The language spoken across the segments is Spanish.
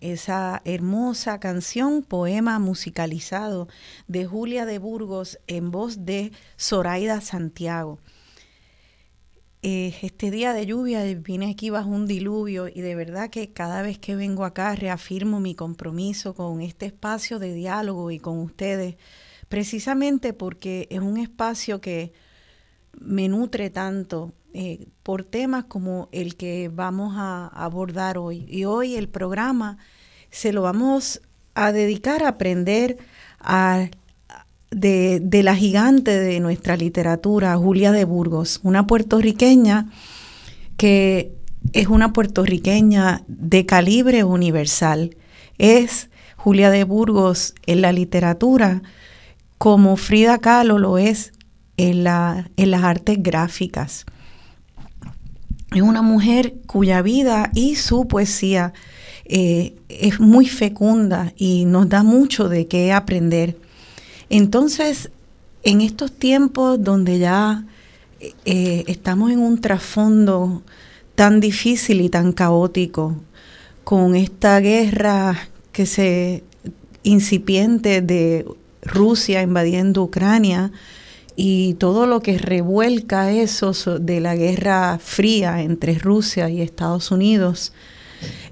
esa hermosa canción, poema musicalizado de Julia de Burgos en voz de Zoraida Santiago. Eh, este día de lluvia vine aquí bajo un diluvio y de verdad que cada vez que vengo acá reafirmo mi compromiso con este espacio de diálogo y con ustedes, precisamente porque es un espacio que me nutre tanto eh, por temas como el que vamos a abordar hoy. Y hoy el programa se lo vamos a dedicar a aprender a de, la gigante de nuestra literatura, Julia de Burgos, una puertorriqueña que es una puertorriqueña de calibre universal. Es Julia de Burgos en la literatura como Frida Kahlo lo es en, la, en las artes gráficas. Es una mujer cuya vida y su poesía eh, es muy fecunda y nos da mucho de qué aprender. Entonces, en estos tiempos donde ya eh, estamos en un trasfondo tan difícil y tan caótico, con esta guerra que se incipiente de Rusia invadiendo Ucrania y todo lo que revuelca eso de la guerra fría entre Rusia y Estados Unidos,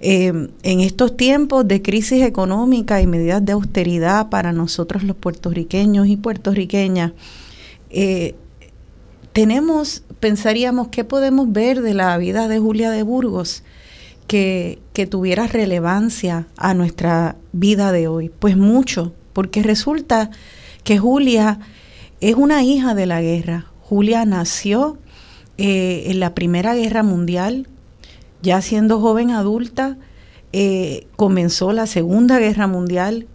eh, en estos tiempos de crisis económica y medidas de austeridad para nosotros los puertorriqueños y puertorriqueñas, eh, tenemos, pensaríamos, ¿qué podemos ver de la vida de Julia de Burgos que, que tuviera relevancia a nuestra vida de hoy? Pues mucho, porque resulta que Julia es una hija de la guerra. Julia nació eh, en la Primera Guerra Mundial, ya siendo joven adulta, eh, comenzó la Segunda Guerra Mundial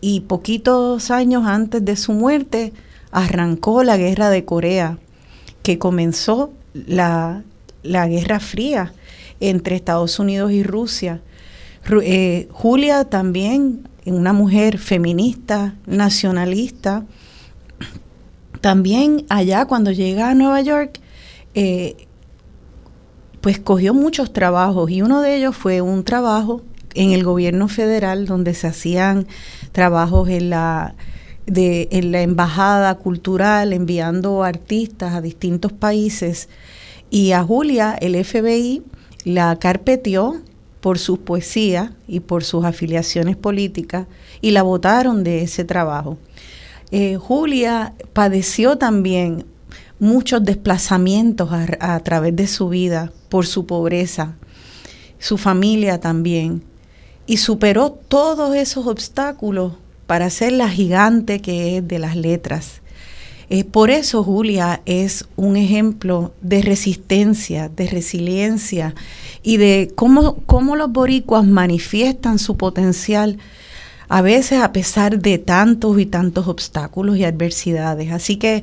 y poquitos años antes de su muerte arrancó la Guerra de Corea, que comenzó la, Guerra Fría entre Estados Unidos y Rusia. Eh, Julia también, una mujer feminista, nacionalista, también allá cuando llega a Nueva York, eh, pues cogió muchos trabajos y uno de ellos fue un trabajo en el gobierno federal donde se hacían trabajos en la de en la embajada cultural enviando artistas a distintos países y a Julia el FBI la carpeteó por sus poesías y por sus afiliaciones políticas y la votaron de ese trabajo. Eh, Julia padeció también muchos desplazamientos a, través de su vida por su pobreza, su familia también, y superó todos esos obstáculos para ser la gigante que es de las letras. Eh, por eso Julia es un ejemplo de resistencia, de resiliencia y de cómo, cómo los boricuas manifiestan su potencial a veces a pesar de tantos y tantos obstáculos y adversidades. Así que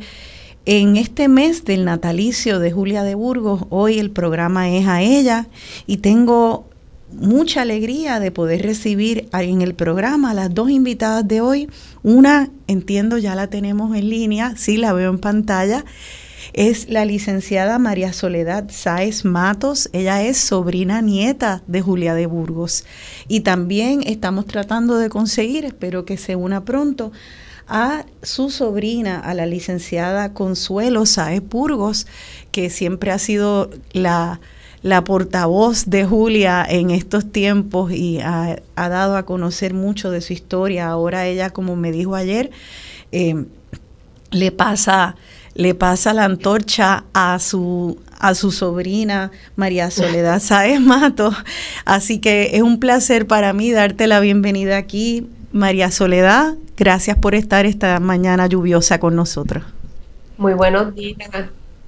en este mes del natalicio de Julia de Burgos, hoy el programa es a ella y tengo mucha alegría de poder recibir en el programa a las dos invitadas de hoy. Una, entiendo, ya la tenemos en línea, sí la veo en pantalla. Es la licenciada María Soledad Sáez Matos. Ella es sobrina nieta de Julia de Burgos. Y también estamos tratando de conseguir, espero que se una pronto, a su sobrina, a la licenciada Consuelo Saez Burgos, que siempre ha sido la, portavoz de Julia en estos tiempos y ha, dado a conocer mucho de su historia. Ahora ella, como me dijo ayer, eh, le pasa le pasa la antorcha a su a su sobrina María Soledad Saez Mato. Así que es un placer para mí darte la bienvenida aquí, María Soledad. Gracias por estar esta mañana lluviosa con nosotros. Muy buenos días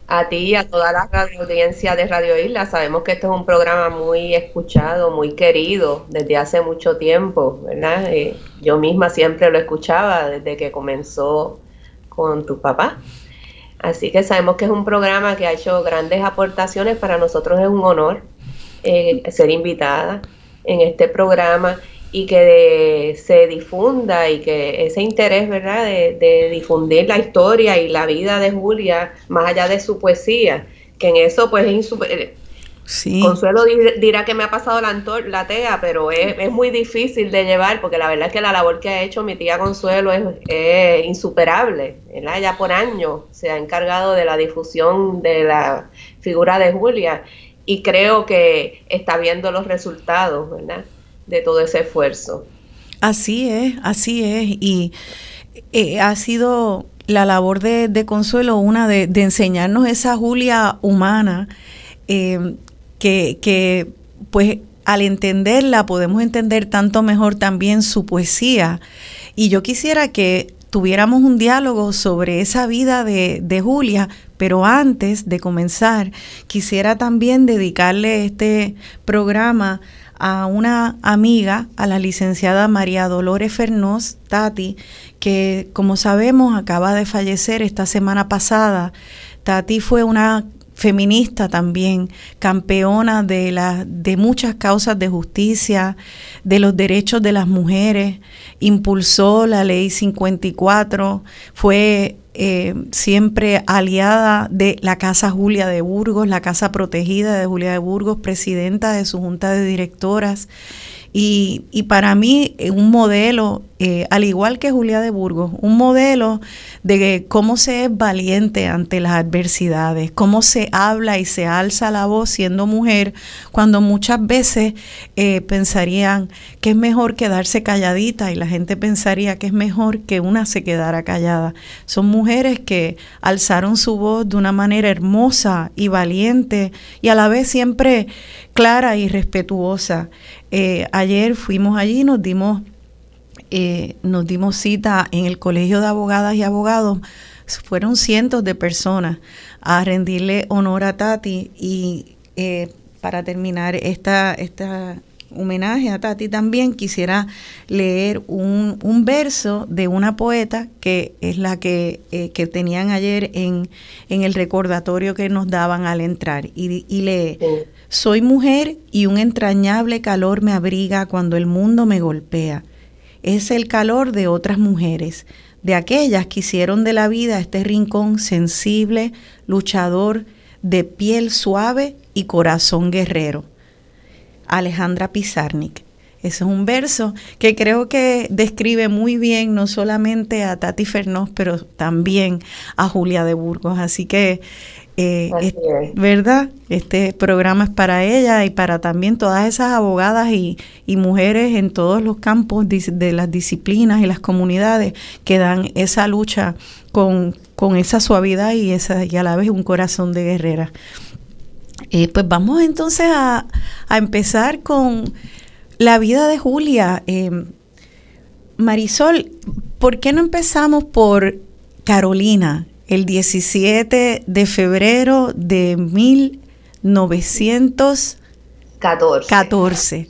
a ti y a toda la audiencia de Radio Isla. Sabemos que esto es un programa muy escuchado, muy querido desde hace mucho tiempo, ¿verdad? Eh, yo misma siempre lo escuchaba desde que comenzó con tu papá. Así que sabemos que es un programa que ha hecho grandes aportaciones. Para nosotros es un honor eh, ser invitada en este programa y que se difunda y que ese interés, ¿verdad?, de, difundir la historia y la vida de Julia, más allá de su poesía, que en eso pues Consuelo dirá que me ha pasado la, la TEA, pero es, muy difícil de llevar porque la verdad es que la labor que ha hecho mi tía Consuelo es, insuperable. Ya por años se ha encargado de la difusión de la figura de Julia y creo que está viendo los resultados de todo ese esfuerzo. Así es, así es. Y eh, ha sido la labor de, Consuelo una de, enseñarnos esa Julia humana. Eh, que, pues al entenderla podemos entender tanto mejor también su poesía. Y yo quisiera que tuviéramos un diálogo sobre esa vida de, de, Julia, pero antes de comenzar, quisiera también dedicarle este programa a una amiga, a la licenciada María Dolores Fernós Tati, que como sabemos acaba de fallecer esta semana pasada. Tati fue una feminista también, campeona de, la, de muchas causas de justicia, de los derechos de las mujeres, impulsó la ley 54, fue eh, siempre aliada de la Casa Julia de Burgos, la Casa Protegida de Julia de Burgos, presidenta de su junta de directoras. Y, y para mí un modelo eh, al igual que Julia de Burgos, un modelo de cómo se es valiente ante las adversidades, cómo se habla y se alza la voz siendo mujer, cuando muchas veces eh, pensarían que es mejor quedarse calladita y la gente pensaría que es mejor que una se quedara callada. Son mujeres que alzaron su voz de una manera hermosa y valiente y a la vez siempre clara y respetuosa. Eh, ayer fuimos allí, nos dimos eh, nos dimos cita en el Colegio de Abogadas y Abogados, fueron cientos de personas a rendirle honor a Tati y eh, para terminar esta, esta homenaje a Tati también quisiera leer un, un, verso de una poeta que es la que, eh, que tenían ayer en, en, el recordatorio que nos daban al entrar. Y, y lee, soy mujer y un entrañable calor me abriga cuando el mundo me golpea es el calor de otras mujeres, de aquellas que hicieron de la vida este rincón sensible, luchador, de piel suave y corazón guerrero. Alejandra Pizarnik. Ese es un verso que creo que describe muy bien no solamente a Tati Fernós, pero también a Julia de Burgos. Así que eh, ¿Verdad? Este programa es para ella y para también todas esas abogadas y, mujeres en todos los campos de, las disciplinas y las comunidades que dan esa lucha con, esa suavidad y, esa, y a la vez un corazón de guerrera. Eh, pues vamos entonces a, empezar con la vida de Julia. Eh, Marisol, ¿por qué no empezamos por Carolina? El 17 de febrero de 1914.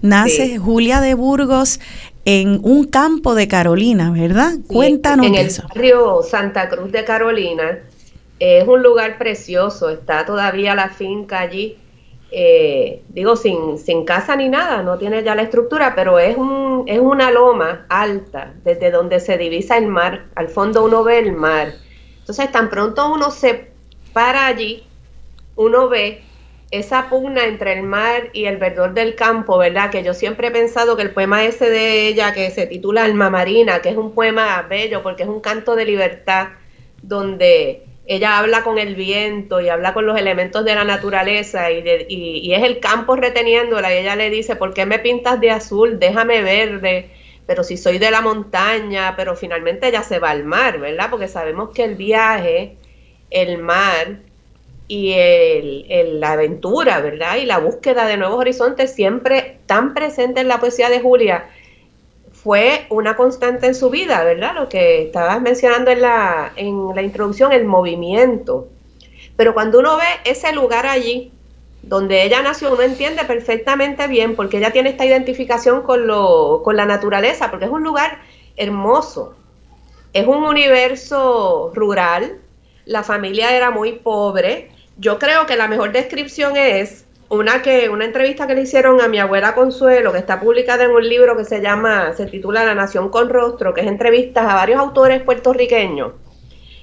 Nace Julia de Burgos en un campo de Carolina, ¿verdad? Cuéntanos. En el barrio Santa Cruz de Carolina. Es un lugar precioso, está todavía la finca allí. Eh, digo, sin, sin casa ni nada, no tiene ya la estructura, pero es, un, es una loma alta, desde donde se divisa el mar. Al fondo uno ve el mar entonces, tan pronto uno se para allí, uno ve esa pugna entre el mar y el verdor del campo, ¿verdad? Que yo siempre he pensado que el poema ese de ella, que se titula Alma Marina, que es un poema bello porque es un canto de libertad, donde ella habla con el viento y habla con los elementos de la naturaleza y, y es el campo reteniéndola y ella le dice, ¿por qué me pintas de azul? Déjame verde pero si soy de la montaña, pero finalmente ya se va al mar, ¿verdad? Porque sabemos que el viaje, el mar y el, la aventura, ¿verdad? Y la búsqueda de nuevos horizontes siempre tan presente en la poesía de Julia fue una constante en su vida, ¿verdad? Lo que estabas mencionando en la, en la introducción, el movimiento. Pero cuando uno ve ese lugar allí, donde ella nació, uno entiende perfectamente bien porque ella tiene esta identificación con, lo, con la naturaleza, porque es un lugar hermoso, es un universo rural, la familia era muy pobre. Yo creo que la mejor descripción es una que una entrevista que le hicieron a mi abuela Consuelo, que está publicada en un libro que se llama, se titula La Nación con Rostro, que es entrevistas a varios autores puertorriqueños.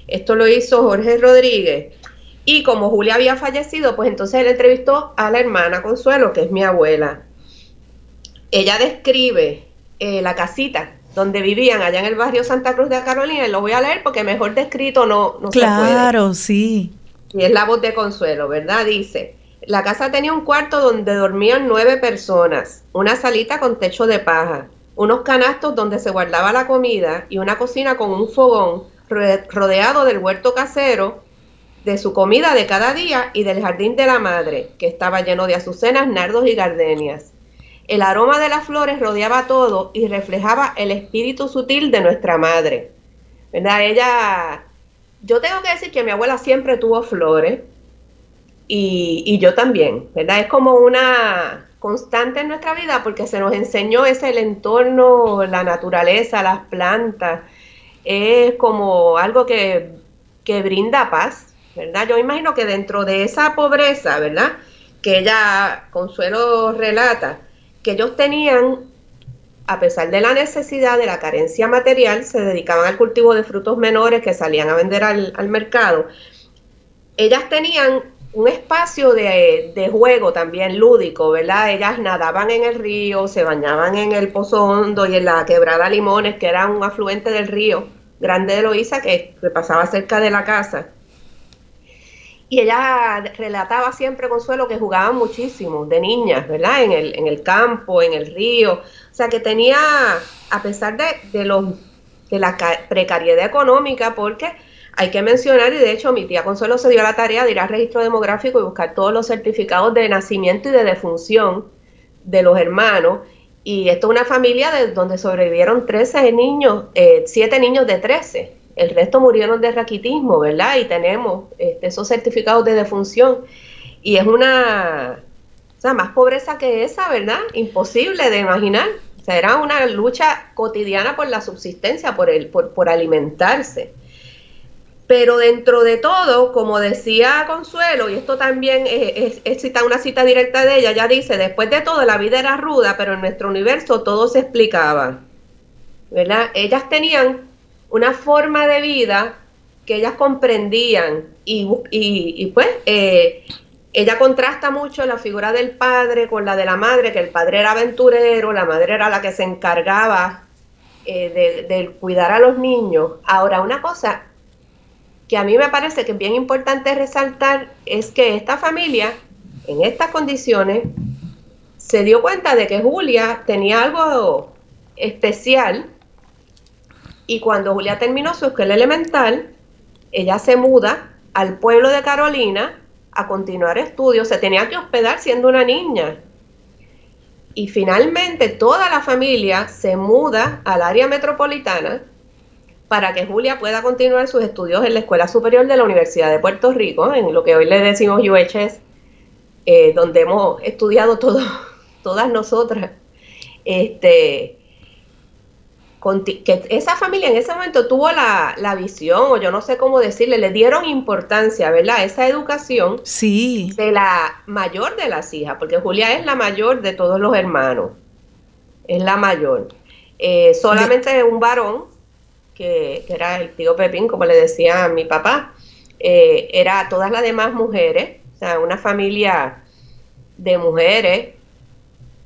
Esto lo hizo Jorge Rodríguez Y como Julia había fallecido, pues entonces él entrevistó a la hermana Consuelo, que es mi abuela. Ella describe eh, la casita donde vivían allá en el barrio Santa Cruz de Carolina, y lo voy a leer porque mejor descrito no, no se puede. Claro, sí. Y es la voz de Consuelo, ¿verdad? Dice, la casa tenía un cuarto donde dormían nueve personas, una salita con techo de paja, unos canastos donde se guardaba la comida y una cocina con un fogón rodeado del huerto casero, de su comida de cada día y del jardín de la madre, que estaba lleno de azucenas, nardos y gardenias. El aroma de las flores rodeaba todo y reflejaba el espíritu sutil de nuestra madre. ¿Verdad? Ella, yo tengo que decir que mi abuela siempre tuvo flores y, y yo también, ¿verdad? Es como una constante en nuestra vida porque se nos enseñó ese el entorno, la naturaleza, las plantas, es como algo que, que brinda paz, ¿verdad? Yo imagino que dentro de esa pobreza, ¿verdad? Que ella, Consuelo relata, que ellos tenían, a pesar de la necesidad de la carencia material, se dedicaban al cultivo de frutos menores que salían a vender al, al mercado. Ellas tenían un espacio de, de, juego también lúdico, ¿verdad? Ellas nadaban en el río, se bañaban en el Pozo Hondo y en la Quebrada Limones, que era un afluente del río Grande de Loíza, que, que pasaba cerca de la casa. Y ella relataba siempre, Consuelo, que jugaban muchísimo de niñas, ¿verdad? En el, en el campo, en el río. O sea, que tenía, a pesar de, de, los, de la precariedad económica, porque hay que mencionar, y de hecho mi tía Consuelo se dio la tarea de ir al registro demográfico y buscar todos los certificados de nacimiento y de defunción de los hermanos. Y esto es una familia de donde sobrevivieron 13 niños, eh, 7 niños de 13. El resto murieron de raquitismo, ¿verdad? Y tenemos este, esos certificados de defunción. Y es una, o sea, más pobreza que esa, ¿verdad? Imposible de imaginar. O sea, era una lucha cotidiana por la subsistencia, por, el, por, por alimentarse. Pero dentro de todo, como decía Consuelo, y esto también es, es, cita, una cita directa de ella, ella dice, después de todo la vida era ruda, pero en nuestro universo todo se explicaba. ¿Verdad? Ellas tenían una forma de vida que ellas comprendían y, y, pues eh, ella contrasta mucho la figura del padre con la de la madre, que el padre era aventurero, la madre era la que se encargaba eh, de, de cuidar a los niños. Ahora, una cosa que a mí me parece que es bien importante resaltar es que esta familia, en estas condiciones, se dio cuenta de que Julia tenía algo especial y cuando Julia terminó su escuela elemental, ella se muda al pueblo de Carolina a continuar estudios, se tenía que hospedar siendo una niña. Y finalmente toda la familia se muda al área metropolitana para que Julia pueda continuar sus estudios en la Escuela Superior de la Universidad de Puerto Rico, en lo que hoy le decimos UHS, eh, donde hemos estudiado todas nosotras. Este, que esa familia en ese momento tuvo la, la, visión, o yo no sé cómo decirle, le dieron importancia, ¿verdad? Esa educación sí. de la mayor de las hijas, porque Julia es la mayor de todos los hermanos, es la mayor. Eh, solamente de... un varón que, era el tío Pepín, como le decía a mi papá, eh, era todas las demás mujeres, o sea, una familia de mujeres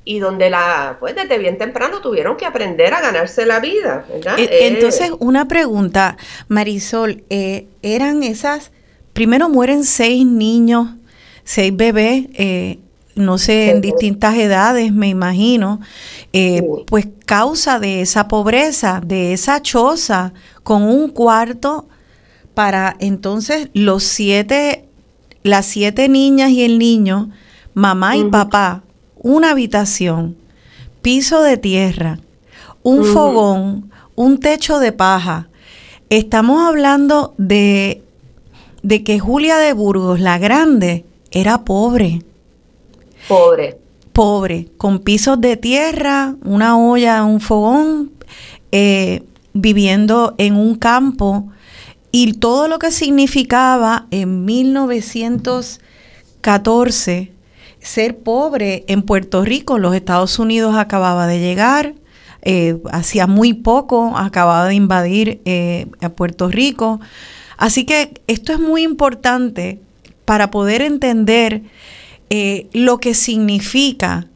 y donde la, pues desde bien temprano tuvieron que aprender a ganarse la vida, ¿verdad? E, entonces, eh, una pregunta, Marisol, eh, eran esas, primero mueren seis niños, seis bebés, eh, no sé, en distintas edades, me imagino, eh, pues causa de esa pobreza, de esa choza, con un cuarto para entonces los siete, las siete niñas y el niño, mamá y papá, una habitación, piso de tierra, un fogón, un techo de paja. Estamos hablando de, de que Julia de Burgos, la grande, era pobre Pobre. Pobre, con pisos de tierra, una olla, un fogón, eh, viviendo en un campo y todo lo que significaba en 1914 ser pobre en Puerto Rico. Los Estados Unidos acababa de llegar, eh, hacía muy poco acababa de invadir eh, a Puerto Rico. Así que esto es muy importante para poder entender eh, lo que significa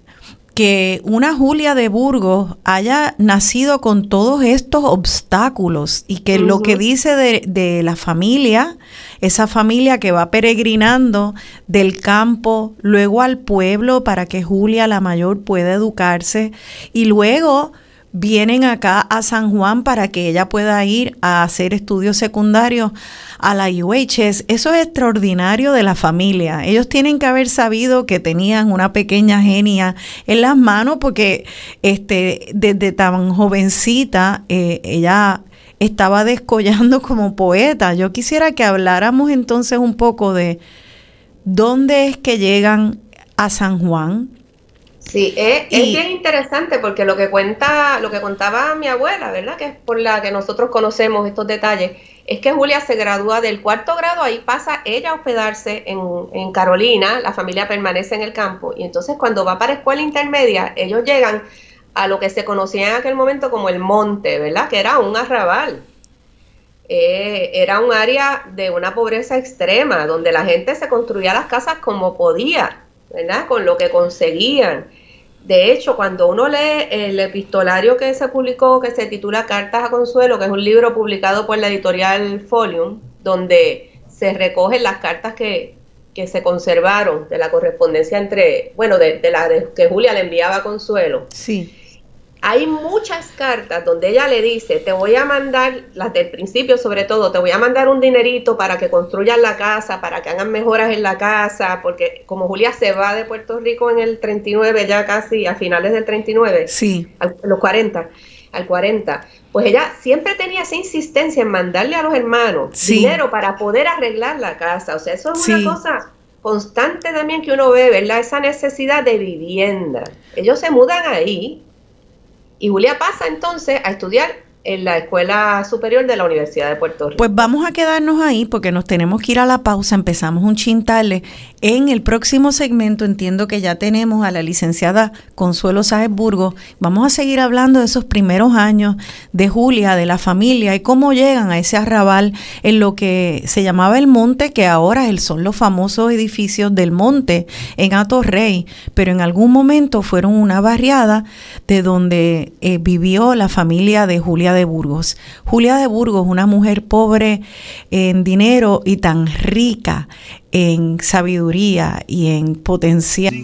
que una Julia de Burgos haya nacido con todos estos obstáculos y que lo que dice de, de, la familia, esa familia que va peregrinando del campo luego al pueblo para que Julia la mayor pueda educarse y luego vienen acá a San Juan para que ella pueda ir a hacer estudios secundarios a la UHS. Eso es extraordinario de la familia. Ellos tienen que haber sabido que tenían una pequeña genia en las manos porque este, desde tan jovencita eh, ella estaba descollando como poeta. Yo quisiera que habláramos entonces un poco de dónde es que llegan a San Juan, Sí, es, bien interesante porque lo que cuenta, lo que contaba mi abuela, ¿verdad? Que es por la que nosotros conocemos estos detalles, es que Julia se gradúa del cuarto grado, ahí pasa ella a hospedarse en, en Carolina, la familia permanece en el campo, y entonces cuando va para escuela intermedia, ellos llegan a lo que se conocía en aquel momento como el monte, ¿verdad? Que era un arrabal. Eh, era un área de una pobreza extrema, donde la gente se construía las casas como podía, ¿verdad? Con lo que conseguían. De hecho, cuando uno lee el epistolario que se publicó, que se titula Cartas a Consuelo, que es un libro publicado por la editorial Folium, donde se recogen las cartas que, que se conservaron de la correspondencia entre, bueno, de, de la que Julia le enviaba a Consuelo. Sí hay muchas cartas donde ella le dice, te voy a mandar, las del principio sobre todo, te voy a mandar un dinerito para que construyan la casa, para que hagan mejoras en la casa, porque como Julia se va de Puerto Rico en el 39, ya casi a finales del 39, sí. a los 40, al 40, pues ella siempre tenía esa insistencia en mandarle a los hermanos dinero para poder arreglar la casa, o sea, eso es una cosa constante también que uno ve, ¿verdad? Esa necesidad de vivienda. Ellos se mudan ahí, y Julia pasa entonces a estudiar en la Escuela Superior de la Universidad de Puerto Rico. Pues vamos a quedarnos ahí porque nos tenemos que ir a la pausa. Empezamos un chintale. En el próximo segmento entiendo que ya tenemos a la licenciada Consuelo Sáez Burgos. Vamos a seguir hablando de esos primeros años de Julia, de la familia y cómo llegan a ese arrabal en lo que se llamaba el Monte, que ahora son los famosos edificios del Monte en Rey, pero en algún momento fueron una barriada de donde eh, vivió la familia de Julia de Burgos. Julia de Burgos, una mujer pobre en dinero y tan rica en sabiduría y en potencial.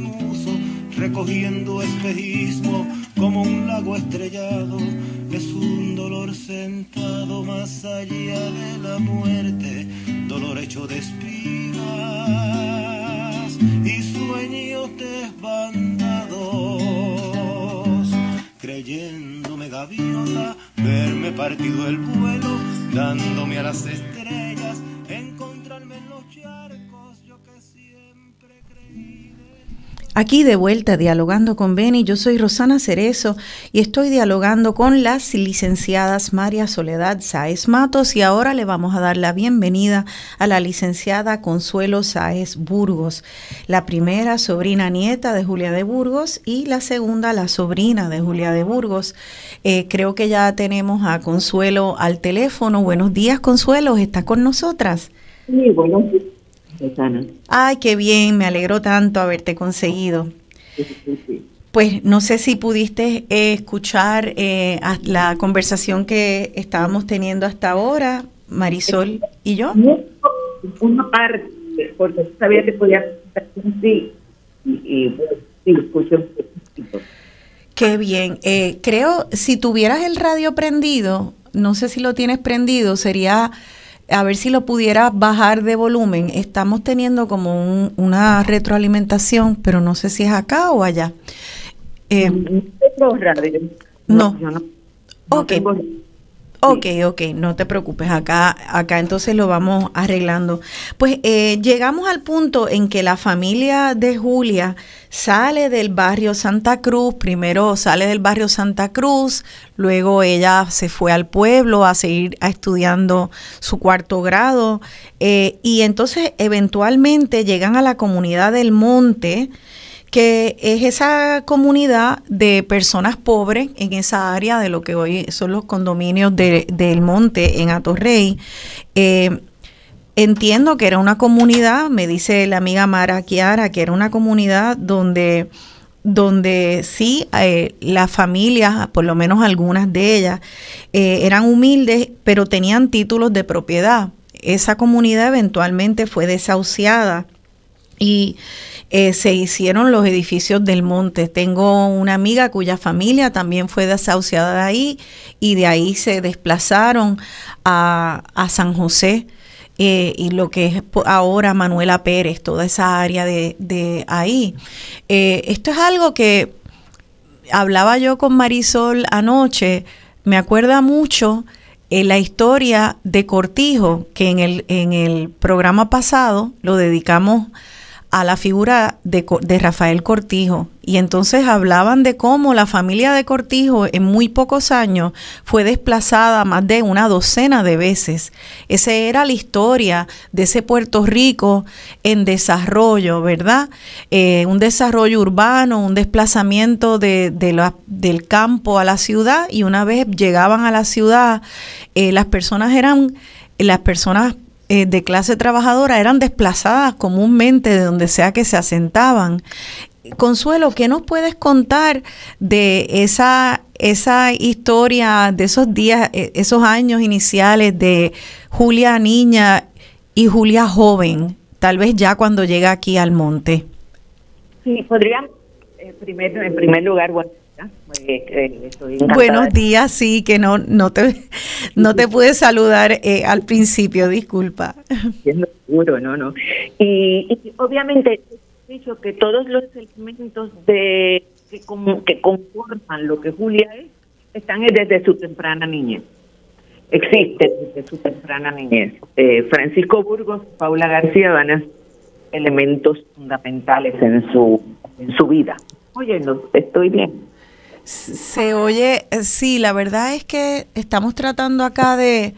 Recogiendo espejismo como un lago estrellado, es un dolor sentado más allá de la muerte, dolor hecho de espigas y sueños desbandados, creyéndome gaviota verme partido el vuelo, dándome a las estrellas, Aquí de vuelta dialogando con Beni, yo soy Rosana Cerezo y estoy dialogando con las licenciadas María Soledad Sáez Matos y ahora le vamos a dar la bienvenida a la licenciada Consuelo Sáez Burgos, la primera sobrina nieta de Julia de Burgos y la segunda la sobrina de Julia de Burgos. Eh, creo que ya tenemos a Consuelo al teléfono. Buenos días Consuelo, ¿está con nosotras? Sí, buenos días. Ay, qué bien, me alegro tanto haberte conseguido. Pues no sé si pudiste eh, escuchar eh, la conversación que estábamos teniendo hasta ahora, Marisol y yo. Una parte, porque sabía que podía sí, y, y escuché un poquito. Qué bien. Eh, creo, si tuvieras el radio prendido, no sé si lo tienes prendido, sería a ver si lo pudiera bajar de volumen. Estamos teniendo como una retroalimentación, pero no sé si es acá o allá. Eh, no. no. ok. Ok, ok, no te preocupes, acá, acá entonces lo vamos arreglando. Pues eh, llegamos al punto en que la familia de Julia sale del barrio Santa Cruz, primero sale del barrio Santa Cruz, luego ella se fue al pueblo a seguir estudiando su cuarto grado eh, y entonces eventualmente llegan a la comunidad del monte, que es esa comunidad de personas pobres en esa área de lo que hoy son los condominios del monte en Atorrey. Eh, entiendo que era una comunidad, me dice la amiga Mara Kiara, que era una comunidad donde donde sí eh, las familias, por lo menos algunas de ellas, eh, eran humildes, pero tenían títulos de propiedad. Esa comunidad eventualmente fue desahuciada y eh, se hicieron los edificios del monte. Tengo una amiga cuya familia también fue desahuciada de ahí y de ahí se desplazaron a, a San José eh, y lo que es ahora Manuela Pérez, toda esa área de, ahí. Eh, esto es algo que hablaba yo con Marisol anoche, me acuerda mucho eh, la historia de Cortijo, que en el, en el programa pasado lo dedicamos a la figura de, Rafael Cortijo. Y entonces hablaban de cómo la familia de Cortijo en muy pocos años fue desplazada más de una docena de veces. Esa era la historia de ese Puerto Rico en desarrollo, ¿verdad? Eh, un desarrollo urbano, un desplazamiento de, del campo a la ciudad y una vez llegaban a la ciudad, eh, las personas eran, las personas eh, de clase trabajadora eran desplazadas comúnmente de donde sea que se asentaban. Consuelo, ¿qué nos puedes contar de esa, esa historia, de esos días, e, esos años iniciales de Julia niña y Julia joven, tal vez ya cuando llega aquí al monte? Sí, podríamos, eh, primero, en primer lugar, bueno, Buenos días, sí, que no no te no te pude saludar eh, al principio, disculpa. Seguro, no, no. Y, obviamente he dicho que todos los elementos de que, que conforman lo que Julia es están desde su temprana niñez. Existen desde su temprana niñez. Eh, Francisco Burgos, Paula García van a elementos fundamentales en su en su vida. Oye, no, estoy bien. Se oye, eh, sí, la verdad es que estamos tratando acá de,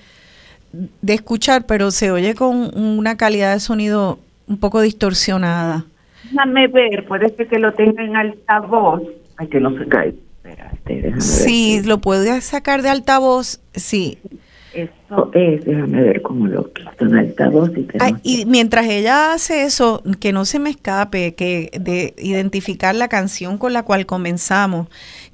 de escuchar, pero se oye con una calidad de sonido un poco distorsionada. Déjame ver, puede ser que lo tenga en altavoz. Ay, que no se cae. Espérate, sí, lo puede sacar de altavoz, sí. Eso es, déjame ver cómo lo quito en altavoz. Y, y mientras ella hace eso, que no se me escape, que de identificar la canción con la cual comenzamos,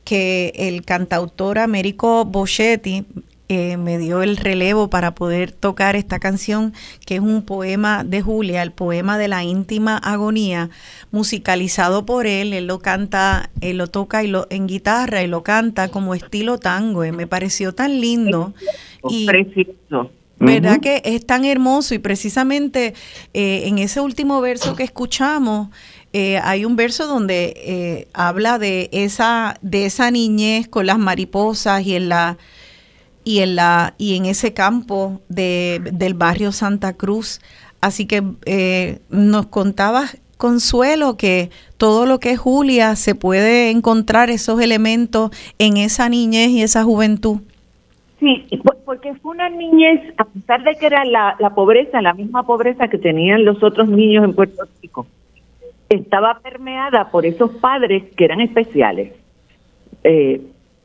que el cantautor Américo Boschetti eh, me dio el relevo para poder tocar esta canción, que es un poema de Julia, el poema de la íntima agonía, musicalizado por él. Él lo canta, él lo toca y lo, en guitarra y lo canta como estilo tango. Y me pareció tan lindo. Y, Precioso. ¿Verdad que es tan hermoso? Y precisamente eh, en ese último verso que escuchamos, eh, hay un verso donde eh, habla de esa, de esa niñez con las mariposas y en la y en la y en ese campo de, del barrio Santa Cruz. Así que eh, nos contaba Consuelo que todo lo que es Julia se puede encontrar esos elementos en esa niñez y esa juventud. Sí, porque fue una niñez, a pesar de que era la, la pobreza, la misma pobreza que tenían los otros niños en Puerto Rico, estaba permeada por esos padres que eran especiales. Eh,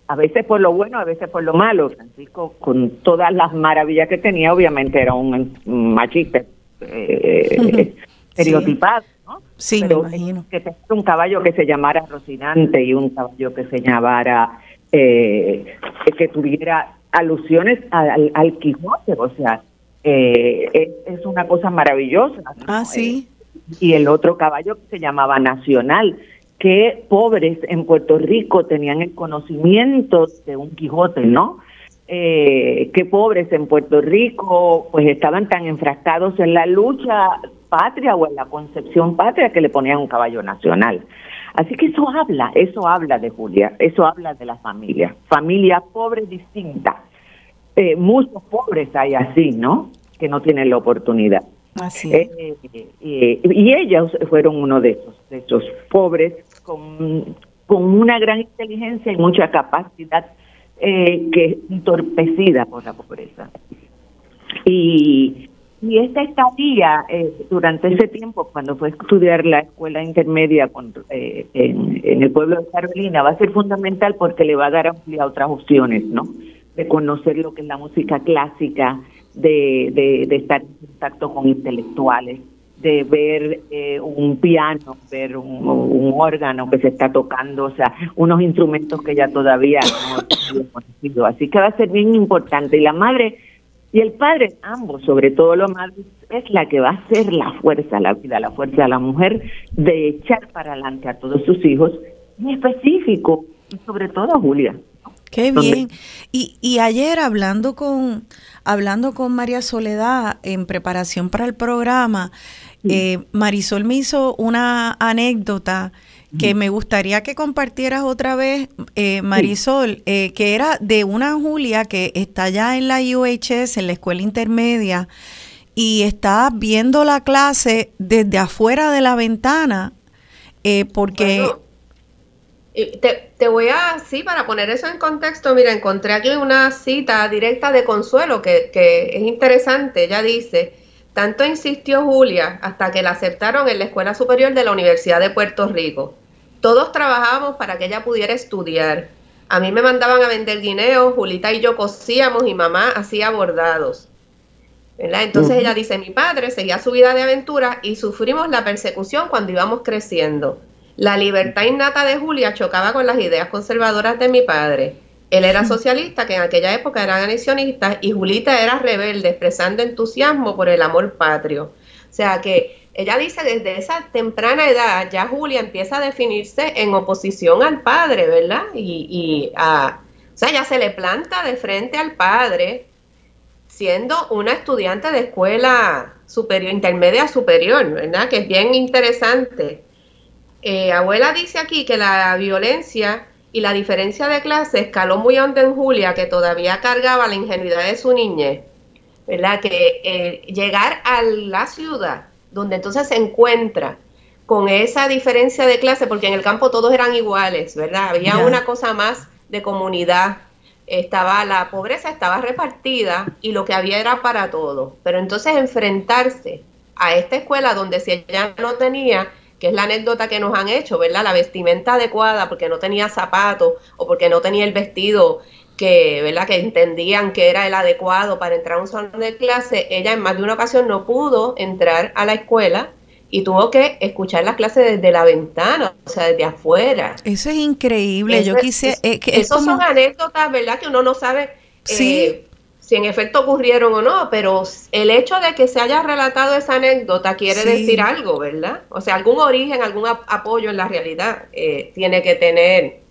a veces por lo bueno, a veces por lo malo. Francisco, con todas las maravillas que tenía, obviamente era un machista eh, estereotipado, ¿no? Sí, me imagino. Que tenía un caballo que se llamara Rocinante y un caballo que se llamara, eh, que tuviera alusiones al, al Quijote, o sea, eh, es, una cosa maravillosa. Ah, sí y el otro caballo que se llamaba Nacional. Qué pobres en Puerto Rico tenían el conocimiento de un Quijote, ¿no? Eh, qué pobres en Puerto Rico pues estaban tan enfrascados en la lucha patria o en la concepción patria que le ponían un caballo nacional. Así que eso habla, eso habla de Julia, eso habla de la familia, familia pobre distinta. Eh, muchos pobres hay así, ¿no? Que no tienen la oportunidad. Así eh, eh, y ellos fueron uno de esos, de esos pobres con, con una gran inteligencia y mucha capacidad eh, que es entorpecida por la pobreza. Y, y esta estadía durante ese tiempo, cuando fue a estudiar la escuela intermedia con, en, en, el pueblo de Carolina, va a ser fundamental porque le va a dar a otras opciones, ¿no? De conocer lo que es la música clásica, de, de, estar en contacto con intelectuales, de ver eh, un piano, ver un, órgano que se está tocando, o sea, unos instrumentos que ya todavía no conocido. Así que va a ser bien importante. Y la madre y el padre, ambos, sobre todo la madre, es la que va a ser la fuerza, la vida, la fuerza de la mujer de echar para adelante a todos sus hijos, en específico, y sobre todo Julia. Qué bien. Y, y ayer hablando con, hablando con María Soledad en preparación para el programa, eh, Marisol me hizo una anécdota que me gustaría que compartieras otra vez, eh, Marisol, eh, que era de una Julia que está ya en la UHS, en la escuela intermedia, y está viendo la clase desde afuera de la ventana, porque... te, te, voy a, sí, para poner eso en contexto, mira, encontré aquí una cita directa de Consuelo que, que es interesante. Ella dice, tanto insistió Julia hasta que la aceptaron en la Escuela Superior de la Universidad de Puerto Rico. Todos trabajábamos para que ella pudiera estudiar. A mí me mandaban a vender guineos, Julita y yo cosíamos y mamá hacía bordados. Entonces ella dice, mi padre seguía su vida de aventura y sufrimos la persecución cuando íbamos creciendo. La libertad innata de Julia chocaba con las ideas conservadoras de mi padre. Él era socialista, que en aquella época eran anexionistas, y Julita era rebelde, expresando entusiasmo por el amor patrio. O sea que ella dice desde esa temprana edad ya Julia empieza a definirse en oposición al padre, ¿verdad? Y, y a, o sea, ya se le planta de frente al padre, siendo una estudiante de escuela superior, intermedia superior, ¿verdad? Que es bien interesante. Eh, abuela dice aquí que la violencia y la diferencia de clase escaló muy hondo en Julia, que todavía cargaba la ingenuidad de su niñez, ¿verdad? Que eh, llegar a la ciudad, donde entonces se encuentra con esa diferencia de clase, porque en el campo todos eran iguales, ¿verdad? Había una cosa más de comunidad, estaba la pobreza estaba repartida y lo que había era para todos. Pero entonces enfrentarse a esta escuela donde si ella no tenía que es la anécdota que nos han hecho, ¿verdad? La vestimenta adecuada porque no tenía zapatos o porque no tenía el vestido que, ¿verdad? Que entendían que era el adecuado para entrar a un salón de clase, ella en más de una ocasión no pudo entrar a la escuela y tuvo que escuchar las clases desde la ventana, o sea, desde afuera. Eso es increíble. Yo quise. Eh, que esos son anécdotas, ¿verdad? Que uno no sabe. Sí. Eh, si en efecto ocurrieron o no, pero el hecho de que se haya relatado esa anécdota quiere decir algo, ¿verdad? O sea, algún origen, algún apoyo en la realidad eh, tiene que tener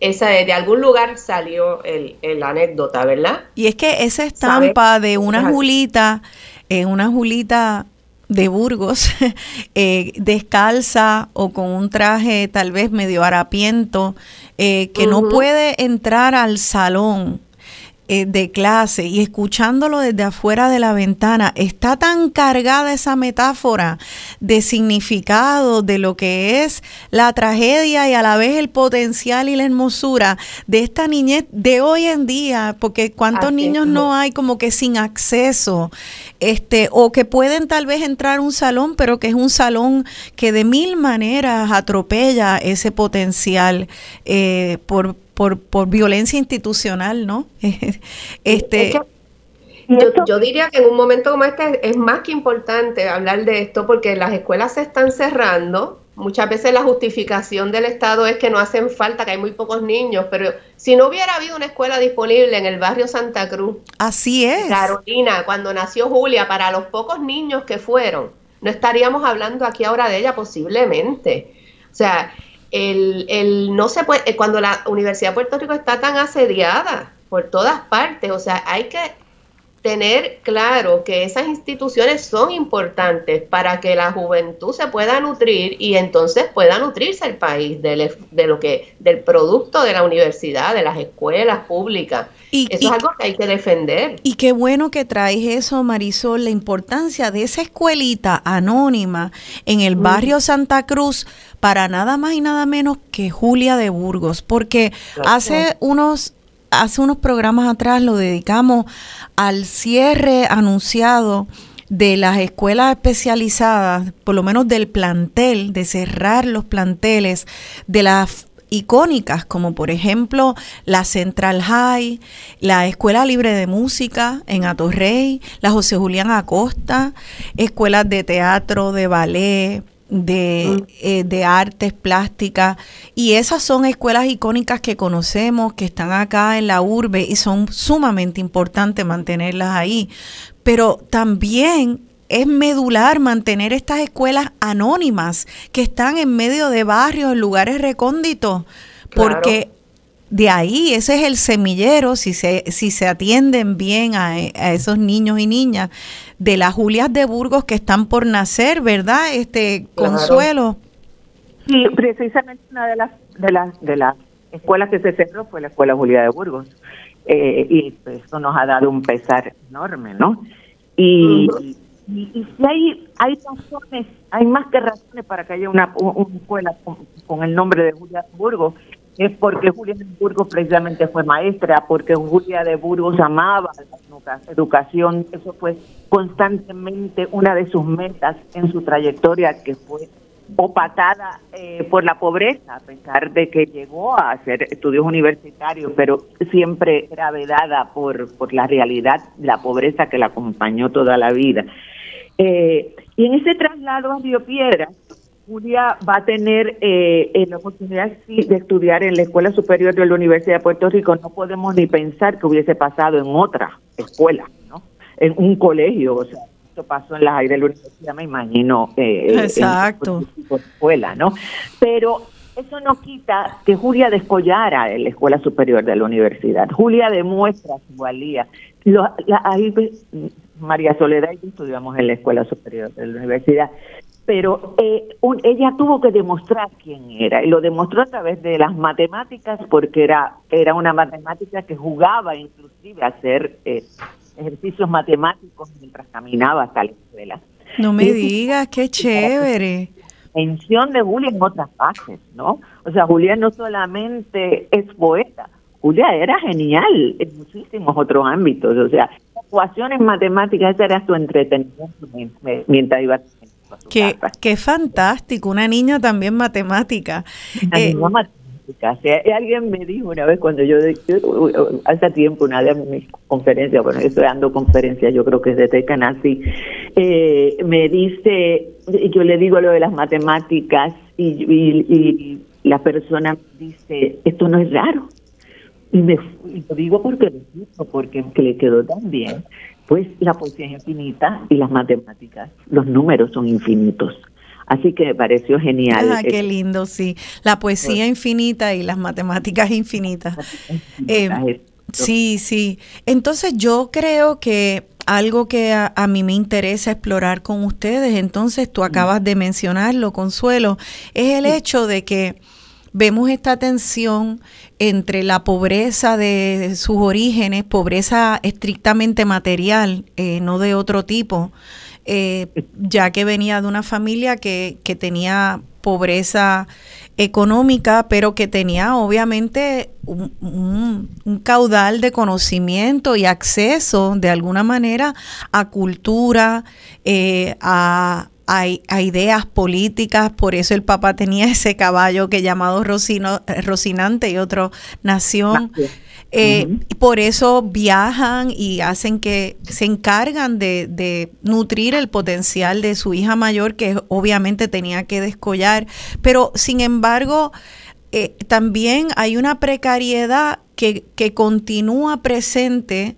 esa de algún lugar salió el, anécdota, ¿verdad? Y es que esa estampa de una Julita, eh, una Julita de Burgos, eh, descalza o con un traje tal vez medio harapiento, que no puede entrar al salón eh, de clase y escuchándolo desde afuera de la ventana, está tan cargada esa metáfora de significado de lo que es la tragedia y a la vez el potencial y la hermosura de esta niñez de hoy en día, porque cuántos niños no hay como que sin acceso, este, o que pueden tal vez entrar a un salón, pero que es un salón que de mil maneras atropella ese potencial eh, por por, por violencia institucional, ¿no? este, yo, diría que en un momento como este es más que importante hablar de esto porque las escuelas se están cerrando. Muchas veces la justificación del Estado es que no hacen falta, que hay muy pocos niños, pero si no hubiera habido una escuela disponible en el barrio Santa Cruz, así es. Carolina, cuando nació Julia, para los pocos niños que fueron, no estaríamos hablando aquí ahora de ella posiblemente. O sea, el, el no se puede, eh, cuando la Universidad de Puerto Rico está tan asediada por todas partes, o sea, hay que tener claro que esas instituciones son importantes para que la juventud se pueda nutrir y entonces pueda nutrirse el país de, de lo que del producto de la universidad, de las escuelas públicas. Y, eso es algo que hay que defender. Y qué bueno que traes eso, Marisol, la importancia de esa escuelita anónima en el barrio Santa Cruz para nada más y nada menos que Julia de Burgos, porque hace unos hace unos programas atrás lo dedicamos al cierre anunciado de las escuelas especializadas, por lo menos del plantel, de cerrar los planteles de las icónicas, como por ejemplo la Central High, la Escuela Libre de Música en Atorrey, la José Julián Acosta, escuelas de teatro, de ballet, de, mm. eh, de, artes plásticas y esas son escuelas icónicas que conocemos, que están acá en la urbe y son sumamente importantes mantenerlas ahí. Pero también es medular mantener estas escuelas anónimas que están en medio de barrios, en lugares recónditos, porque de ahí ese es el semillero, si se, si se atienden bien a, esos niños y niñas de las Julias de Burgos que están por nacer, ¿verdad? Este Consuelo. Sí, precisamente una de las de las de las escuelas que se cerró fue la escuela Julia de Burgos eh, y eso nos ha dado un pesar enorme, ¿no? Y, y, si hay, hay razones, hay más que razones para que haya una, escuela con, el nombre de Julia de Burgos, es porque Julia de Burgos precisamente fue maestra, porque Julia de Burgos amaba la educación, eso fue constantemente una de sus metas en su trayectoria, que fue opatada eh, por la pobreza, a pesar de que llegó a hacer estudios universitarios, pero siempre era vedada por, por la realidad, la pobreza que la acompañó toda la vida. Eh, y en ese traslado a Río Piedra, Julia va a tener eh, la oportunidad de estudiar en la Escuela Superior de la Universidad de Puerto Rico. No podemos ni pensar que hubiese pasado en otra escuela, ¿no? En un colegio, o sea, esto pasó en las aires de la universidad, me imagino. Eh, Exacto. En, escuela, ¿no? Pero eso no quita que Julia descollara en la Escuela Superior de la Universidad. Julia demuestra su valía. ahí, María Soledad y yo estudiamos en la Escuela Superior de la Universidad, pero eh, ella tuvo que demostrar quién era y lo demostró a través de las matemáticas porque era era una matemática que jugaba inclusive a hacer eh, ejercicios matemáticos mientras caminaba hasta la escuela. No me digas, qué chévere. Mención de Julia en otras fases, ¿no? O sea, Julia no solamente es poeta, Julia era genial en muchísimos otros ámbitos, o sea, ecuaciones matemáticas, ese era su entretenimiento mientras iba a Qué, qué fantástico, una niña también matemática. Eh, alguien me dijo una vez cuando yo, hace tiempo, una de mis conferencias, bueno, estoy dando conferencias, yo creo que es de Tecanasi, eh, me dice, yo le digo lo de las matemáticas y, la persona dice, esto no es raro. Y, me, lo digo porque porque le quedó tan bien. Pues la poesía es infinita y las matemáticas, los números son infinitos. Así que me pareció genial. Ah, qué lindo, sí. La poesía infinita y las matemáticas infinitas. Eh, sí, sí. Entonces yo creo que algo que a, mí me interesa explorar con ustedes, entonces tú acabas de mencionarlo, Consuelo, es el hecho de que vemos esta tensión entre la pobreza de sus orígenes, pobreza estrictamente material, eh, no de otro tipo, eh, ya que venía de una familia que, que tenía pobreza económica, pero que tenía obviamente un, caudal de conocimiento y acceso de alguna manera a cultura, eh, a, a, ideas políticas, por eso el papá tenía ese caballo que llamado Rocino, Rocinante y otro Nación. Eh, por eso viajan y hacen que se encargan de, nutrir el potencial de su hija mayor, que obviamente tenía que descollar. Pero sin embargo, eh, también hay una precariedad que, que continúa presente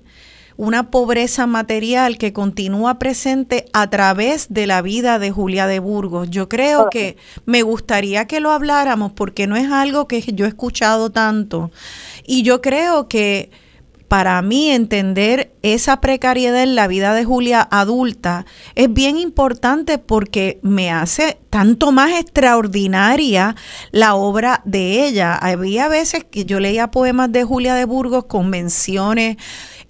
una pobreza material que continúa presente a través de la vida de Julia de Burgos. Yo creo que me gustaría que lo habláramos porque no es algo que yo he escuchado tanto. Y yo creo que para mí entender esa precariedad en la vida de Julia adulta es bien importante porque me hace tanto más extraordinaria la obra de ella. Había veces que yo leía poemas de Julia de Burgos con menciones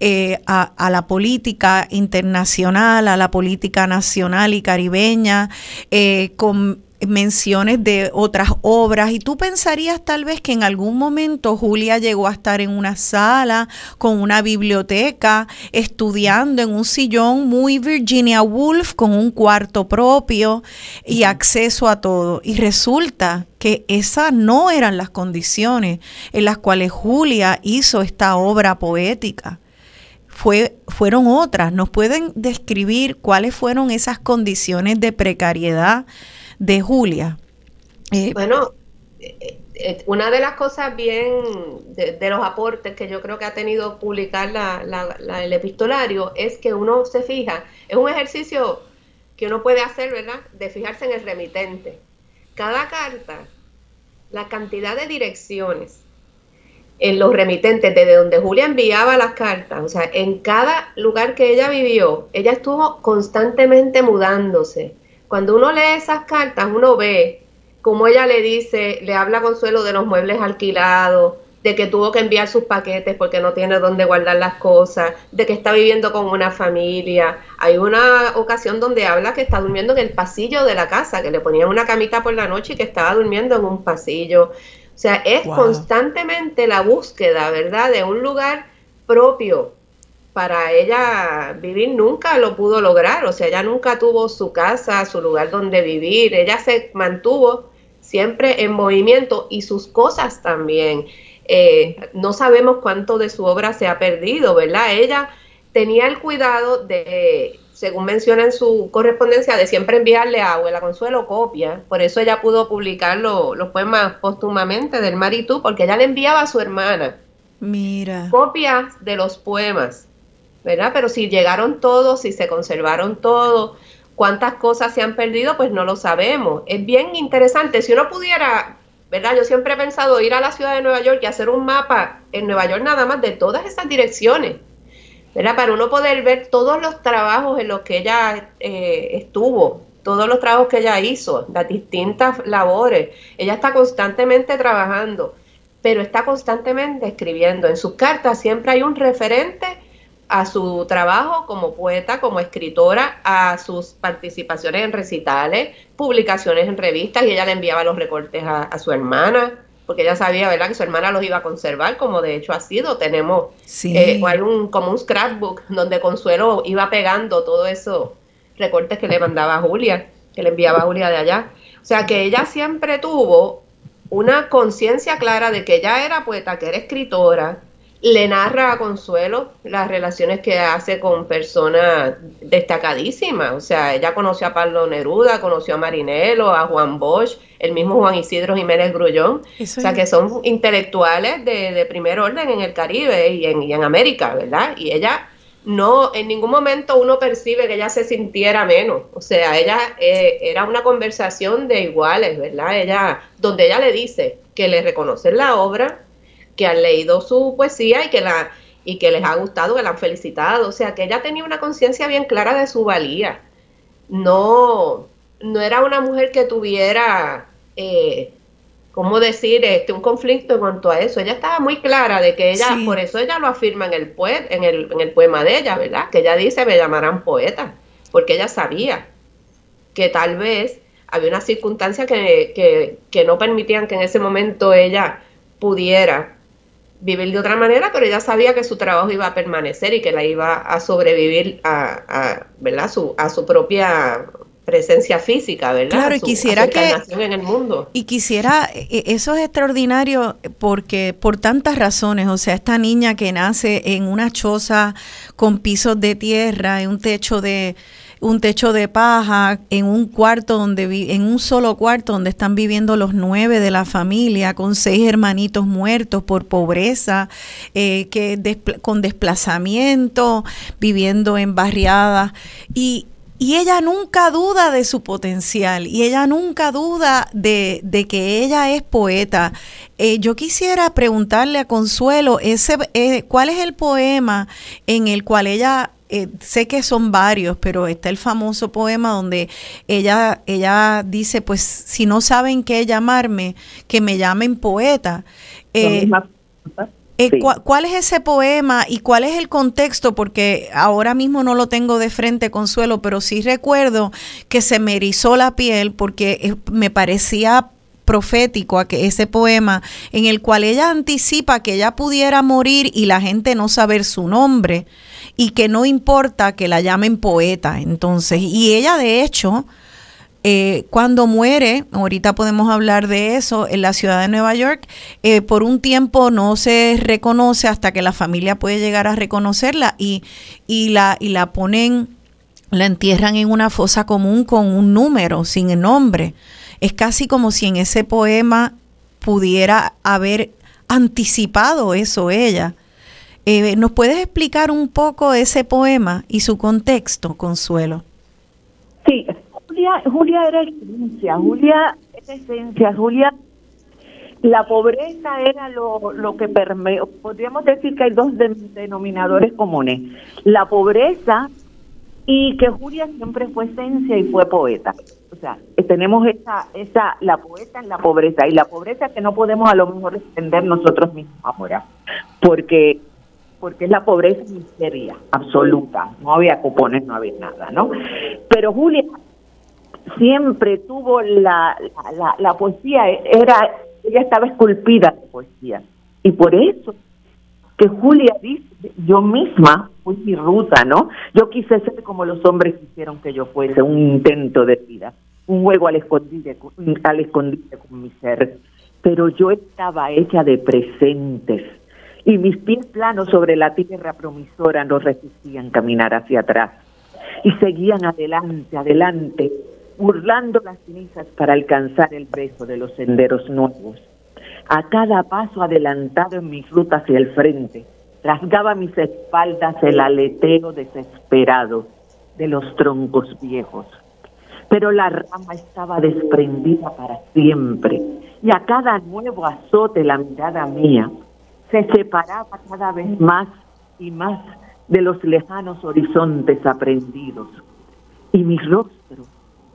eh, a, la política internacional, a la política nacional y caribeña, eh, con menciones de otras obras. Y tú pensarías tal vez que en algún momento Julia llegó a estar en una sala con una biblioteca estudiando en un sillón muy Virginia Woolf con un cuarto propio y acceso a todo. Y resulta que esas no eran las condiciones en las cuales Julia hizo esta obra poética. Fue, fueron otras. ¿Nos pueden describir cuáles fueron esas condiciones de precariedad de Julia? Eh, bueno, eh, eh, una de las cosas bien de, los aportes que yo creo que ha tenido publicar el epistolario es que uno se fija, es un ejercicio que uno puede hacer, ¿verdad? De fijarse en el remitente. Cada carta, la cantidad de direcciones en los remitentes, desde donde Julia enviaba las cartas, o sea, en cada lugar que ella vivió, ella estuvo constantemente mudándose. Cuando uno lee esas cartas, uno ve como ella le dice, le habla Consuelo de los muebles alquilados, de que tuvo que enviar sus paquetes porque no tiene dónde guardar las cosas, de que está viviendo con una familia. Hay una ocasión donde habla que está durmiendo en el pasillo de la casa, que le ponían una camita por la noche y que estaba durmiendo en un pasillo. O sea, es constantemente la búsqueda, ¿verdad?, de un lugar propio para ella vivir nunca lo pudo lograr, o sea, ella nunca tuvo su casa, su lugar donde vivir, ella se mantuvo siempre en movimiento y sus cosas también. Eh, no sabemos cuánto de su obra se ha perdido, ¿verdad? Ella tenía el cuidado de, según menciona en su correspondencia, de siempre enviarle a Abuela Consuelo copia. Por eso ella pudo publicar los poemas póstumamente del Maritú, porque ella le enviaba a su hermana. Mira. Copias de los poemas, ¿verdad? Pero si llegaron todos, si se conservaron todos, ¿Cuántas cosas se han perdido? Pues no lo sabemos. Es bien interesante. Si uno pudiera, ¿verdad? Yo siempre he pensado ir a la ciudad de Nueva York y hacer un mapa en Nueva York nada más de todas esas direcciones, Para uno poder ver todos los trabajos en los que ella eh, estuvo, todos los trabajos que ella hizo, las distintas labores. Ella está constantemente trabajando, pero está constantemente escribiendo. En sus cartas siempre hay un referente a su trabajo como poeta, como escritora, a sus participaciones en recitales, publicaciones en revistas, y ella le enviaba los recortes a, su hermana, porque ella sabía, ¿verdad?, que su hermana los iba a conservar, como de hecho ha sido. Tenemos, eh, hay un, como un scrapbook donde Consuelo iba pegando todos esos recortes que le mandaba a Julia, que le enviaba a Julia de allá. O sea, que ella siempre tuvo una conciencia clara de que ella era poeta, que era escritora, le narra a Consuelo las relaciones que hace con personas destacadísimas. O sea, ella conoció a Pablo Neruda, conoció a Marinelo, a Juan Bosch, el mismo Juan Isidro Jiménez Grullón. o sea, que son intelectuales de, primer orden en el Caribe y en, y en América, ¿verdad? Y ella no, en ningún momento uno percibe que ella se sintiera menos. O sea, ella eh, era una conversación de iguales, ¿verdad? Ella, donde ella le dice que le reconocen la obra, que han leído su poesía y que la y que les ha gustado, que la han felicitado, o sea, que ella tenía una conciencia bien clara de su valía. No, no era una mujer que tuviera, eh, ¿cómo decir?, este, un conflicto en cuanto a eso. Ella estaba muy clara de que ella, por eso ella lo afirma en el, en, el, en el poema de ella, ¿verdad? Que ella dice, me llamarán poeta, porque ella sabía que tal vez había una circunstancia que, que, que no permitían que en ese momento ella pudiera vivir de otra manera, pero ella sabía que su trabajo iba a permanecer y que la iba a sobrevivir a, a ¿verdad? Su, a su propia presencia física, ¿verdad? Claro, y quisiera que en el mundo. Y quisiera e, e, eso es extraordinario porque por tantas razones, o sea, esta niña que nace en una choza con pisos de tierra, en un techo de un techo de paja, en un cuarto donde en un solo cuarto donde están viviendo los nueve de la familia, con seis hermanitos muertos por pobreza, eh, que con desplazamiento, viviendo en barriadas y y ella nunca duda de su potencial y ella nunca duda de, de que ella es poeta. Eh, yo quisiera preguntarle a Consuelo, ese, eh, ¿cuál es el poema en el cual ella eh, sé que son varios, pero está el famoso poema donde ella, ella dice, pues si no saben qué llamarme, que me llamen poeta. Eh, eh, ¿Cuál es ese poema y cuál es el contexto? Porque ahora mismo no lo tengo de frente, Consuelo, pero sí recuerdo que se me erizó la piel porque me parecía profético a que ese poema en el cual ella anticipa que ella pudiera morir y la gente no saber su nombre y que no importa que la llamen poeta. Entonces, y ella de hecho eh, cuando muere, ahorita podemos hablar de eso, en la ciudad de Nueva York, eh, por un tiempo no se reconoce hasta que la familia puede llegar a reconocerla y, y, la, y la ponen, la entierran en una fosa común con un número, sin el nombre. Es casi como si en ese poema pudiera haber anticipado eso ella. Eh, ¿Nos puedes explicar un poco ese poema y su contexto, Consuelo? Sí, Julia, era esencia, Julia era esencia, Julia, la pobreza era lo, lo que permeó, podríamos decir que hay dos denominadores comunes, la pobreza y que Julia siempre fue esencia y fue poeta. O sea, tenemos esa, esa, la poeta en la pobreza y la pobreza que no podemos a lo mejor extender nosotros mismos ahora, porque porque es la pobreza miseria absoluta, no había cupones, no había nada, ¿no? Pero Julia siempre tuvo la, la, poesía, era, ella estaba esculpida de poesía. Y por eso que Julia dice, yo misma fui mi ruta, ¿no? Yo quise ser como los hombres quisieron que yo fuese, un intento de vida, un juego al escondite, al escondite con mi ser. Pero yo estaba hecha de presentes y mis pies planos sobre la tierra promisora no resistían caminar hacia atrás y seguían adelante, adelante, burlando las cenizas para alcanzar el beso de los senderos nuevos. A cada paso adelantado en mi ruta hacia el frente, rasgaba mis espaldas el aleteo desesperado de los troncos viejos. Pero la rama estaba desprendida para siempre, y a cada nuevo azote la mirada mía se separaba cada vez más y más de los lejanos horizontes aprendidos. Y mi rostro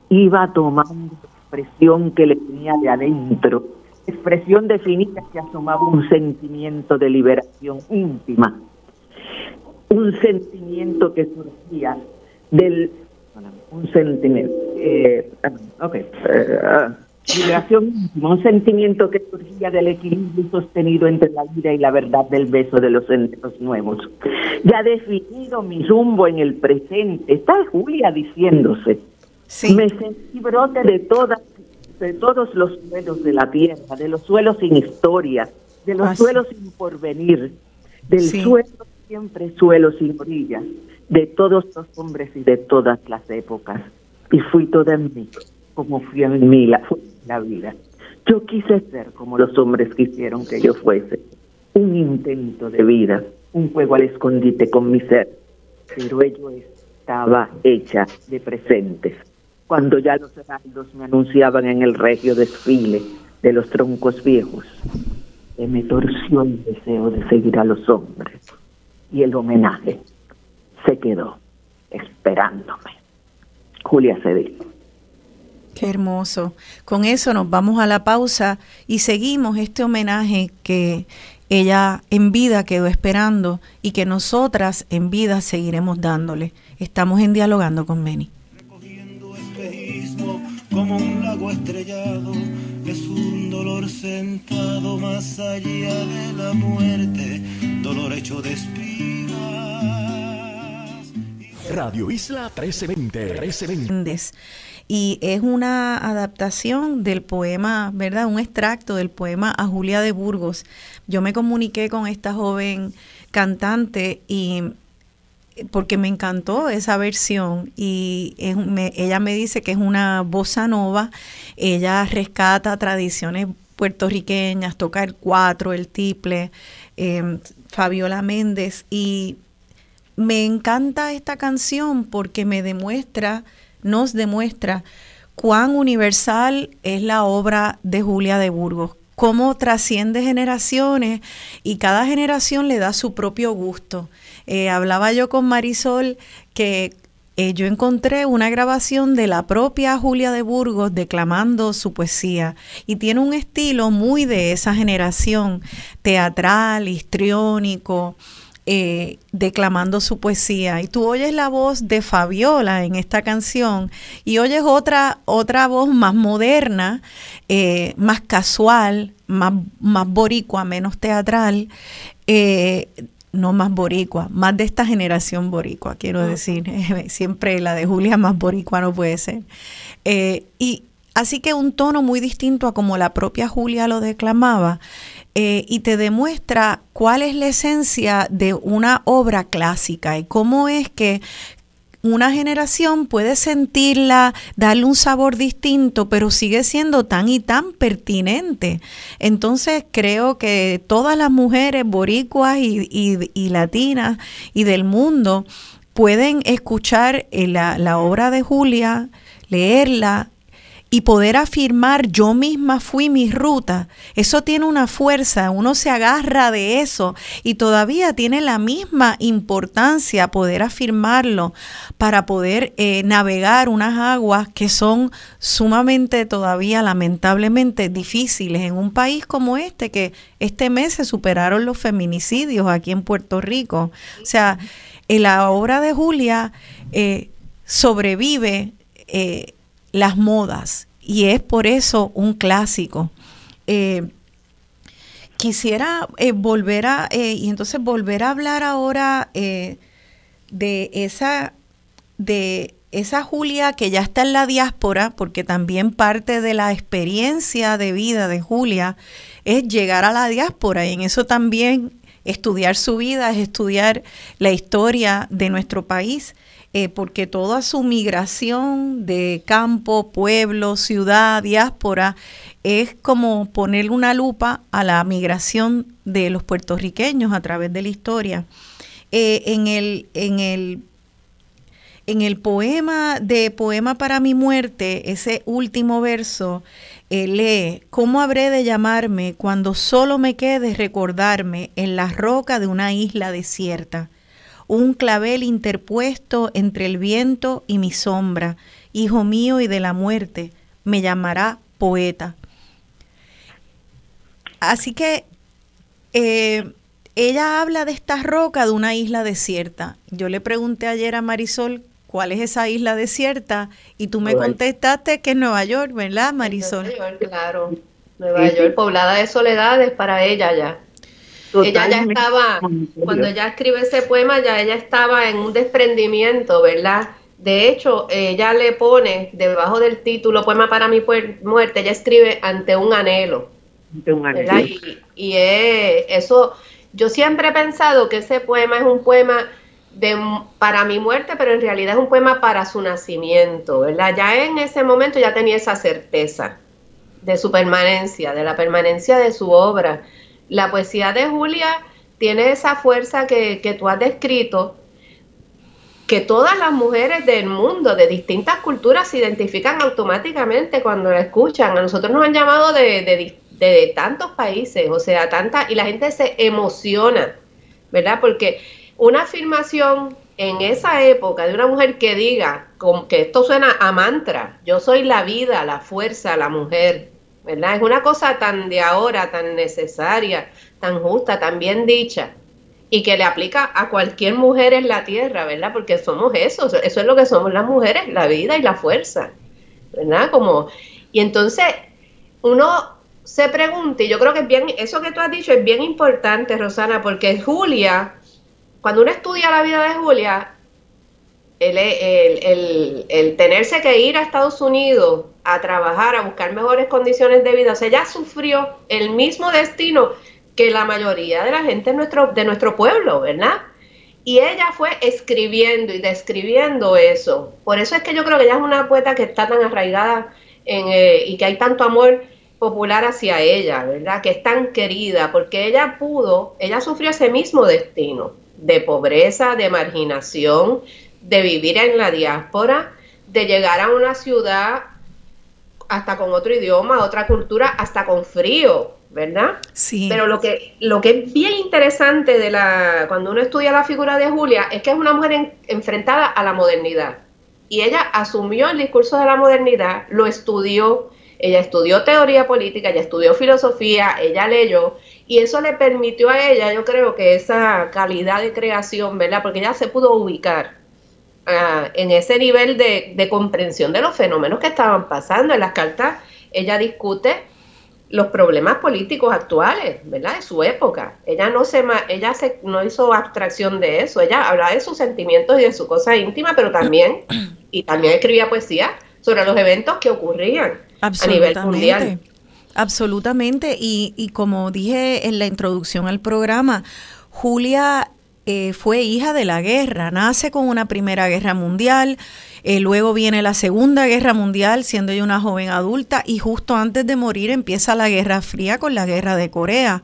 iba tomando expresión que le tenía de adentro, expresión definida que asomaba un sentimiento de liberación íntima, un sentimiento que surgía del un sentimiento eh, okay, eh, ah, liberación íntima, un sentimiento que surgía del equilibrio sostenido entre la vida y la verdad del beso de los senderos nuevos. Ya definido mi rumbo en el presente, está Julia diciéndose, me sentí brote de todas de todos los suelos de la tierra, de los suelos sin historia, de los suelos sin porvenir, del suelo siempre suelo sin orillas, de todos los hombres y de todas las épocas. Y fui toda en mí, como fui en mí la, la vida. Yo quise ser como los hombres quisieron que yo fuese, un intento de vida, un juego al escondite con mi ser, pero ello estaba hecha de presentes cuando ya los heraldos me anunciaban en el regio desfile de los troncos viejos, se me torció el deseo de seguir a los hombres y el homenaje se quedó esperándome. Julia Cedillo. Qué hermoso. Con eso nos vamos a la pausa y seguimos este homenaje que ella en vida quedó esperando y que nosotras en vida seguiremos dándole. Estamos en dialogando con Meni como un lago estrellado, es un dolor sentado más allá de la muerte, dolor hecho de espigas. Radio Isla 1320, 1320. Y es una adaptación del poema, ¿verdad? Un extracto del poema a Julia de Burgos. Yo me comuniqué con esta joven cantante y porque me encantó esa versión y ella me dice que es una bossa nova, ella rescata tradiciones puertorriqueñas, toca el cuatro, el tiple, em, Fabiola Méndez y me encanta esta canción porque me demuestra, nos demuestra cuán universal es la obra de Julia de Burgos, cómo trasciende generaciones y cada generación le da su propio gusto. Eh, hablaba yo con Marisol que eh, yo encontré una grabación de la propia Julia de Burgos declamando su poesía y tiene un estilo muy de esa generación, teatral, histriónico. Eh, declamando su poesía y tú oyes la voz de Fabiola en esta canción y oyes otra otra voz más moderna más casual más, más boricua menos teatral no más boricua, más de esta generación boricua, quiero decir. Siempre la de Julia más boricua no puede ser. Eh, y así que un tono muy distinto a como la propia Julia lo declamaba. Eh, y te demuestra cuál es la esencia de una obra clásica y cómo es que una generación puede sentirla, darle un sabor distinto, pero sigue siendo tan y tan pertinente. Entonces creo que todas las mujeres boricuas y, latinas y del mundo pueden escuchar eh, la obra de Julia, leerla, y poder afirmar yo misma fui mi ruta, eso tiene una fuerza, uno se agarra de eso y todavía tiene la misma importancia poder afirmarlo para poder eh, navegar unas aguas que son sumamente todavía lamentablemente difíciles en un país como este, que este mes se superaron los feminicidios aquí en Puerto Rico. O sea, la obra de Julia eh, sobrevive. Eh, las modas y es por eso un clásico. Eh, quisiera eh, volver a, eh, y entonces volver a hablar ahora de esa, de esa Julia que ya está en la diáspora, porque también parte de la experiencia de vida de Julia es llegar a la diáspora y en eso también estudiar su vida es estudiar la historia de nuestro país. Eh, porque toda su migración de campo, pueblo, ciudad, diáspora, es como poner una lupa a la migración de los puertorriqueños a través de la historia. Eh, en, el, en, el, en el poema de Poema para mi muerte, ese último verso, eh, lee, ¿cómo habré de llamarme cuando solo me quede recordarme en la roca de una isla desierta? Un clavel interpuesto entre el viento y mi sombra, hijo mío y de la muerte, me llamará poeta. Así que eh, ella habla de esta roca de una isla desierta. Yo le pregunté ayer a Marisol cuál es esa isla desierta y tú me contestaste que es Nueva York, ¿verdad, Marisol? Nueva York, claro. Nueva York, poblada de soledades para ella ya ella ya estaba, cuando ella escribe ese poema, ya ella estaba en un desprendimiento, ¿verdad? De hecho, ella le pone debajo del título Poema para mi muerte, ella escribe ante un anhelo. Ante un anhelo. Y, eso, yo siempre he pensado que ese poema es un poema de, para mi muerte, pero en realidad es un poema para su nacimiento, ¿verdad? Ya en ese momento ya tenía esa certeza de su permanencia, de la permanencia de su obra la poesía de Julia tiene esa fuerza que, tú has descrito, que todas las mujeres del mundo, de distintas culturas, se identifican automáticamente cuando la escuchan. A nosotros nos han llamado de, de, tantos países, o sea, tanta, y la gente se emociona, ¿verdad? Porque una afirmación en esa época de una mujer que diga, que esto suena a mantra, yo soy la vida, la fuerza, la mujer, ¿verdad? Es una cosa tan de ahora, tan necesaria, tan justa, tan bien dicha, y que le aplica a cualquier mujer en la tierra, ¿verdad? Porque somos eso, eso es lo que somos las mujeres, la vida y la fuerza, ¿verdad? Como, y entonces uno se pregunta, y yo creo que es bien, eso que tú has dicho es bien importante, Rosana, porque Julia, cuando uno estudia la vida de Julia, el, el, el, tenerse que ir a Estados Unidos a trabajar, a buscar mejores condiciones de vida, o sea, ella sufrió el mismo destino que la mayoría de la gente de nuestro, de nuestro pueblo, ¿verdad? Y ella fue escribiendo y describiendo eso. Por eso es que yo creo que ella es una poeta que está tan arraigada en, eh, y que hay tanto amor popular hacia ella, ¿verdad? Que es tan querida, porque ella pudo, ella sufrió ese mismo destino de pobreza, de marginación, de vivir en la diáspora, de llegar a una ciudad hasta con otro idioma, otra cultura, hasta con frío, ¿verdad? Sí. Pero lo que, lo que es bien interesante de la, cuando uno estudia la figura de Julia es que es una mujer enfrentada a la modernidad. Y ella asumió el discurso de la modernidad, lo estudió, ella estudió teoría política, ella estudió filosofía, ella leyó, y eso le permitió a ella, yo creo que esa calidad de creación, ¿verdad? Porque ella se pudo ubicar en ese nivel de, comprensión de los fenómenos que estaban pasando. En las cartas ella discute los problemas políticos actuales, ¿verdad? De su época. Ella no se ella se, no hizo abstracción de eso, ella hablaba de sus sentimientos y de su cosa íntima, pero también y también escribía poesía sobre los eventos que ocurrían a nivel mundial. Absolutamente, y, y como dije en la introducción al programa, Julia eh, fue hija de la guerra, nace con una primera guerra mundial, eh, luego viene la Segunda Guerra Mundial, siendo ella una joven adulta, y justo antes de morir empieza la Guerra Fría con la Guerra de Corea.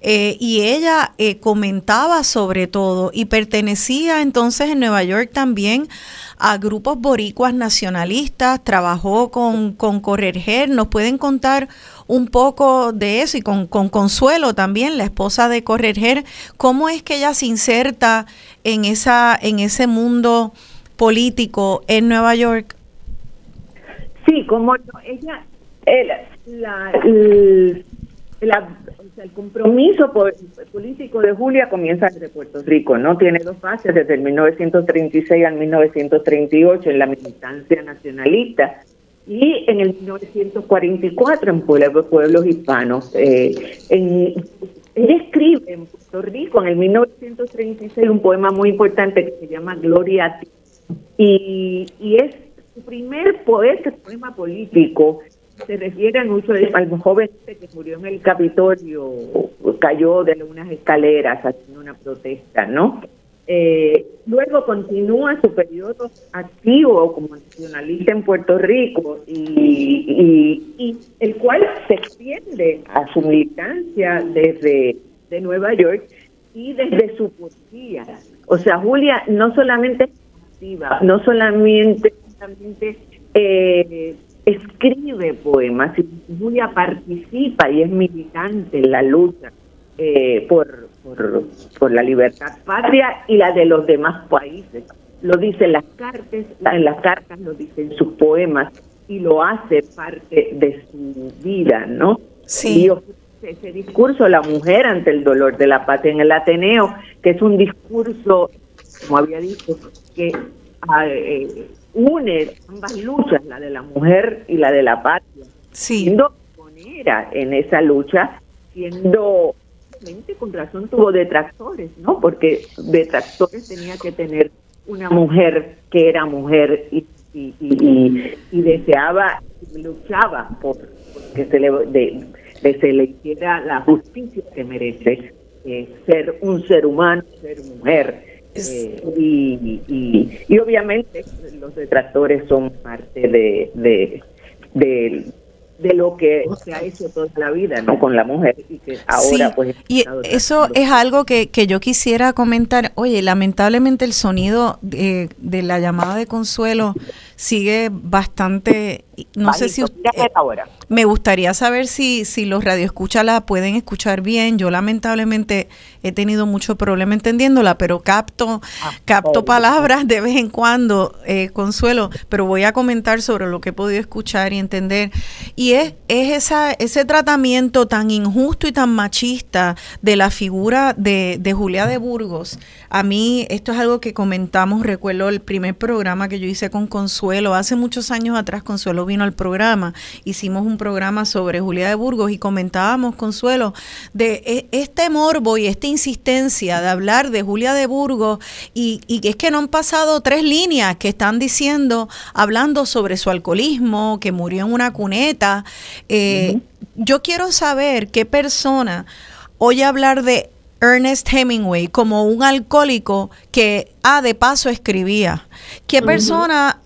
Eh, y ella eh, comentaba sobre todo y pertenecía entonces en Nueva York también a grupos boricuas nacionalistas, trabajó con, con Correger. ¿Nos pueden contar un poco de eso y con, con Consuelo también, la esposa de Correger, cómo es que ella se inserta en, esa, en ese mundo? Político en Nueva York? Sí, como ella, el, la, el, el compromiso político de Julia comienza desde Puerto Rico, ¿no? Tiene dos fases, desde el 1936 al 1938 en la militancia nacionalista y en el 1944 en Pueblos, pueblos Hispanos. Eh, ella escribe en Puerto Rico en el 1936 un poema muy importante que se llama Gloria a ti y, y es su primer poeta, poema político, se refiere a mucho al joven este que murió en el Capitolio, cayó de unas escaleras haciendo una protesta, ¿no? Eh, luego continúa su periodo activo como nacionalista en Puerto Rico y, y, el cual se extiende a su militancia desde de Nueva York y desde su poesía. O sea, Julia no solamente no solamente, eh, escribe poemas, sino Julia participa y es militante en la lucha eh, por, por, la libertad patria y la de los demás países. Lo dice en las cartas, en las cartas lo dice en sus poemas y lo hace parte de su vida, ¿no? Sí. ese discurso, la mujer ante el dolor de la patria en el Ateneo, que es un discurso, como había dicho, que ah, eh, une ambas luchas, la de la mujer y la de la patria, siendo pionera en esa lucha, siendo con razón tuvo detractores, ¿no? Porque detractores tenía que tener una mujer que era mujer y, y, deseaba, luchaba por, que se le, de, se le hiciera la justicia que merece eh, ser un ser humano, ser mujer. Eh, y, y, obviamente los detractores son parte de, de, de, de lo que se ha hecho toda la vida, ¿no? Con la mujer y que ahora pues... Y eso es algo que, que yo quisiera comentar. Oye, lamentablemente el sonido de, de la llamada de Consuelo sigue bastante... No sé si... Usted, ahora. Me gustaría saber si, si los radioescuchas la pueden escuchar bien. Yo lamentablemente he tenido mucho problema entendiéndola, pero capto, ah, capto palabras de vez en cuando, eh, Consuelo, pero voy a comentar sobre lo que he podido escuchar y entender. Y es, es esa, ese tratamiento tan injusto y tan machista de la figura de, de Julia de Burgos. A mí esto es algo que comentamos, recuerdo el primer programa que yo hice con Consuelo, hace muchos años atrás Consuelo vino al programa, hicimos un programa sobre Julia de Burgos y comentábamos, Consuelo, de e, este morbo y esta insistencia de hablar de Julia de Burgos y, y es que no han pasado tres líneas que están diciendo, hablando sobre su alcoholismo, que murió en una cuneta. Eh, yo quiero saber qué persona oye hablar de Ernest Hemingway como un alcohólico que, ah, de paso escribía. ¿Qué persona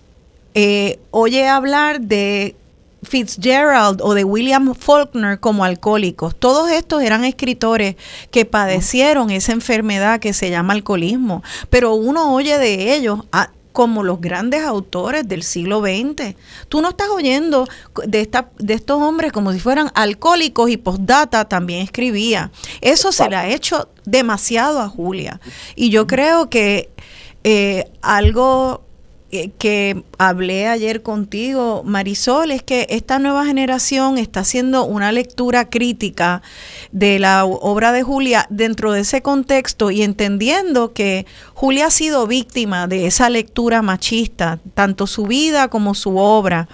eh, oye hablar de Fitzgerald o de William Faulkner como alcohólicos. Todos estos eran escritores que padecieron esa enfermedad que se llama alcoholismo, pero uno oye de ellos como los grandes autores del siglo XX. Tú no estás oyendo de, estos hombres como si fueran alcohólicos y postdata también escribía. Eso se le ha hecho demasiado a Julia. Y yo creo que eh, algo que hablé ayer contigo, Marisol, es que esta nueva generación está haciendo una lectura crítica de la obra de Julia dentro de ese contexto y entendiendo que Julia ha sido víctima de esa lectura machista, tanto su vida como su obra.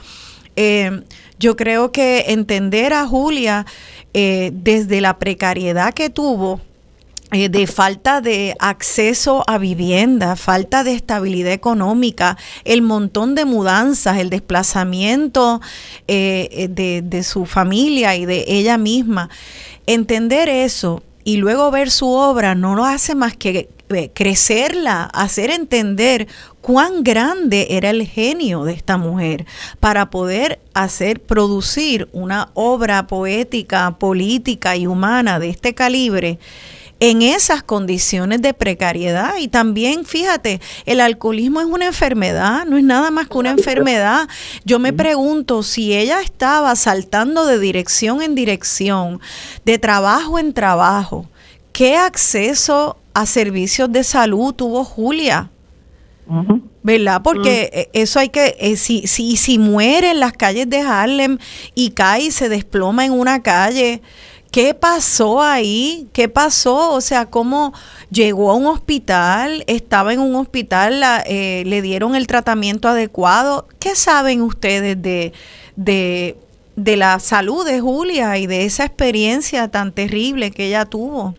Eh, Yo creo que entender a Julia eh, desde la precariedad que tuvo, eh, de falta de acceso a vivienda, falta de estabilidad económica, el montón de mudanzas, el desplazamiento eh, de, de su familia y de ella misma. Entender eso y luego ver su obra no lo hace más que eh, crecerla, hacer entender cuán grande era el genio de esta mujer para poder hacer, producir una obra poética, política y humana de este calibre en esas condiciones de precariedad. Y también, fíjate, el alcoholismo es una enfermedad, no es nada más que una enfermedad. Yo me pregunto si ella estaba saltando de dirección en dirección, de trabajo en trabajo, ¿qué acceso a servicios de salud tuvo Julia? ¿Verdad? Porque mm. e, eso hay que, eh, si, si, si muere en las calles de Harlem y cae y se desploma en una calle, ¿Qué pasó ahí? ¿Qué pasó? O sea, ¿cómo llegó a un hospital? ¿Estaba en un hospital? Eh, ¿Le dieron el tratamiento adecuado? ¿Qué saben ustedes de, de, de la salud de Julia y de esa experiencia tan terrible que ella tuvo?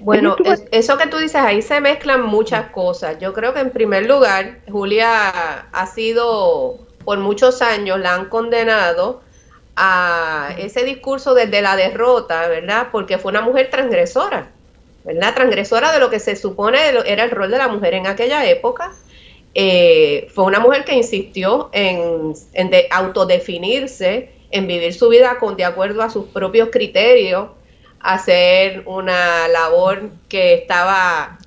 Bueno, eso que tú dices, ahí se mezclan muchas cosas. Yo creo que en primer lugar, Julia ha sido, por muchos años, la han condenado a ese discurso desde la derrota, ¿verdad? Porque fue una mujer transgresora, ¿verdad? Transgresora de lo que se supone era el rol de la mujer en aquella época. Eh, fue una mujer que insistió en, autodefinirse, en vivir su vida con, de acuerdo a sus propios criterios, hacer una labor que estaba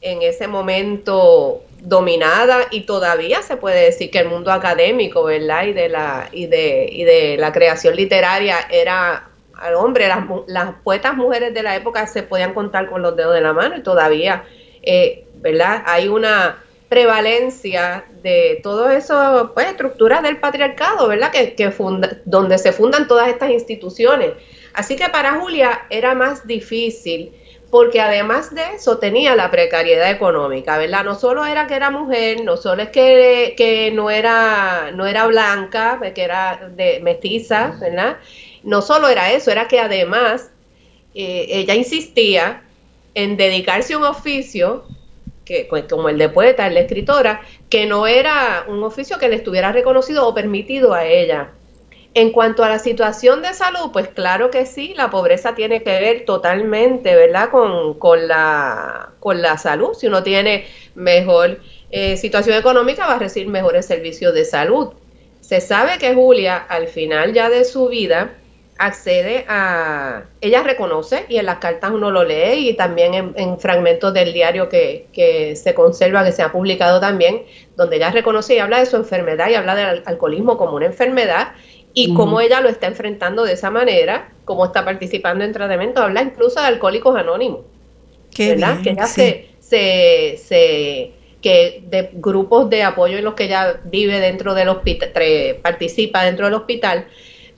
en ese momento dominada y todavía se puede decir que el mundo académico, ¿verdad? Y de la, y de, y de la creación literaria era al hombre, las, las poetas mujeres de la época se podían contar con los dedos de la mano y todavía, eh, ¿verdad? Hay una prevalencia de todo eso, pues, estructuras del patriarcado, ¿verdad? Que, que funda, donde se fundan todas estas instituciones. Así que para Julia era más difícil porque además de eso tenía la precariedad económica, ¿verdad? No solo era que era mujer, no solo es que, no, era, no era blanca, que era de mestiza, ¿verdad? No solo era eso, era que además eh, ella insistía en dedicarse a un oficio, que, pues, como el de poeta, el de escritora, que no era un oficio que le estuviera reconocido o permitido a ella. En cuanto a la situación de salud, pues claro que sí, la pobreza tiene que ver totalmente, ¿verdad? Con, la, con la salud. Si uno tiene mejor eh, situación económica, va a recibir mejores servicios de salud. Se sabe que Julia, al final ya de su vida, accede a... Ella reconoce, y en las cartas uno lo lee, y también en, fragmentos del diario que, que, se conserva, que se ha publicado también, donde ella reconoce y habla de su enfermedad y habla del alcoholismo como una enfermedad y cómo ella lo está enfrentando de esa manera, cómo está participando en tratamiento, habla incluso de alcohólicos anónimos. ¿Verdad? que ella se, se, que de grupos de apoyo en los que ella vive dentro del hospital, participa dentro del hospital.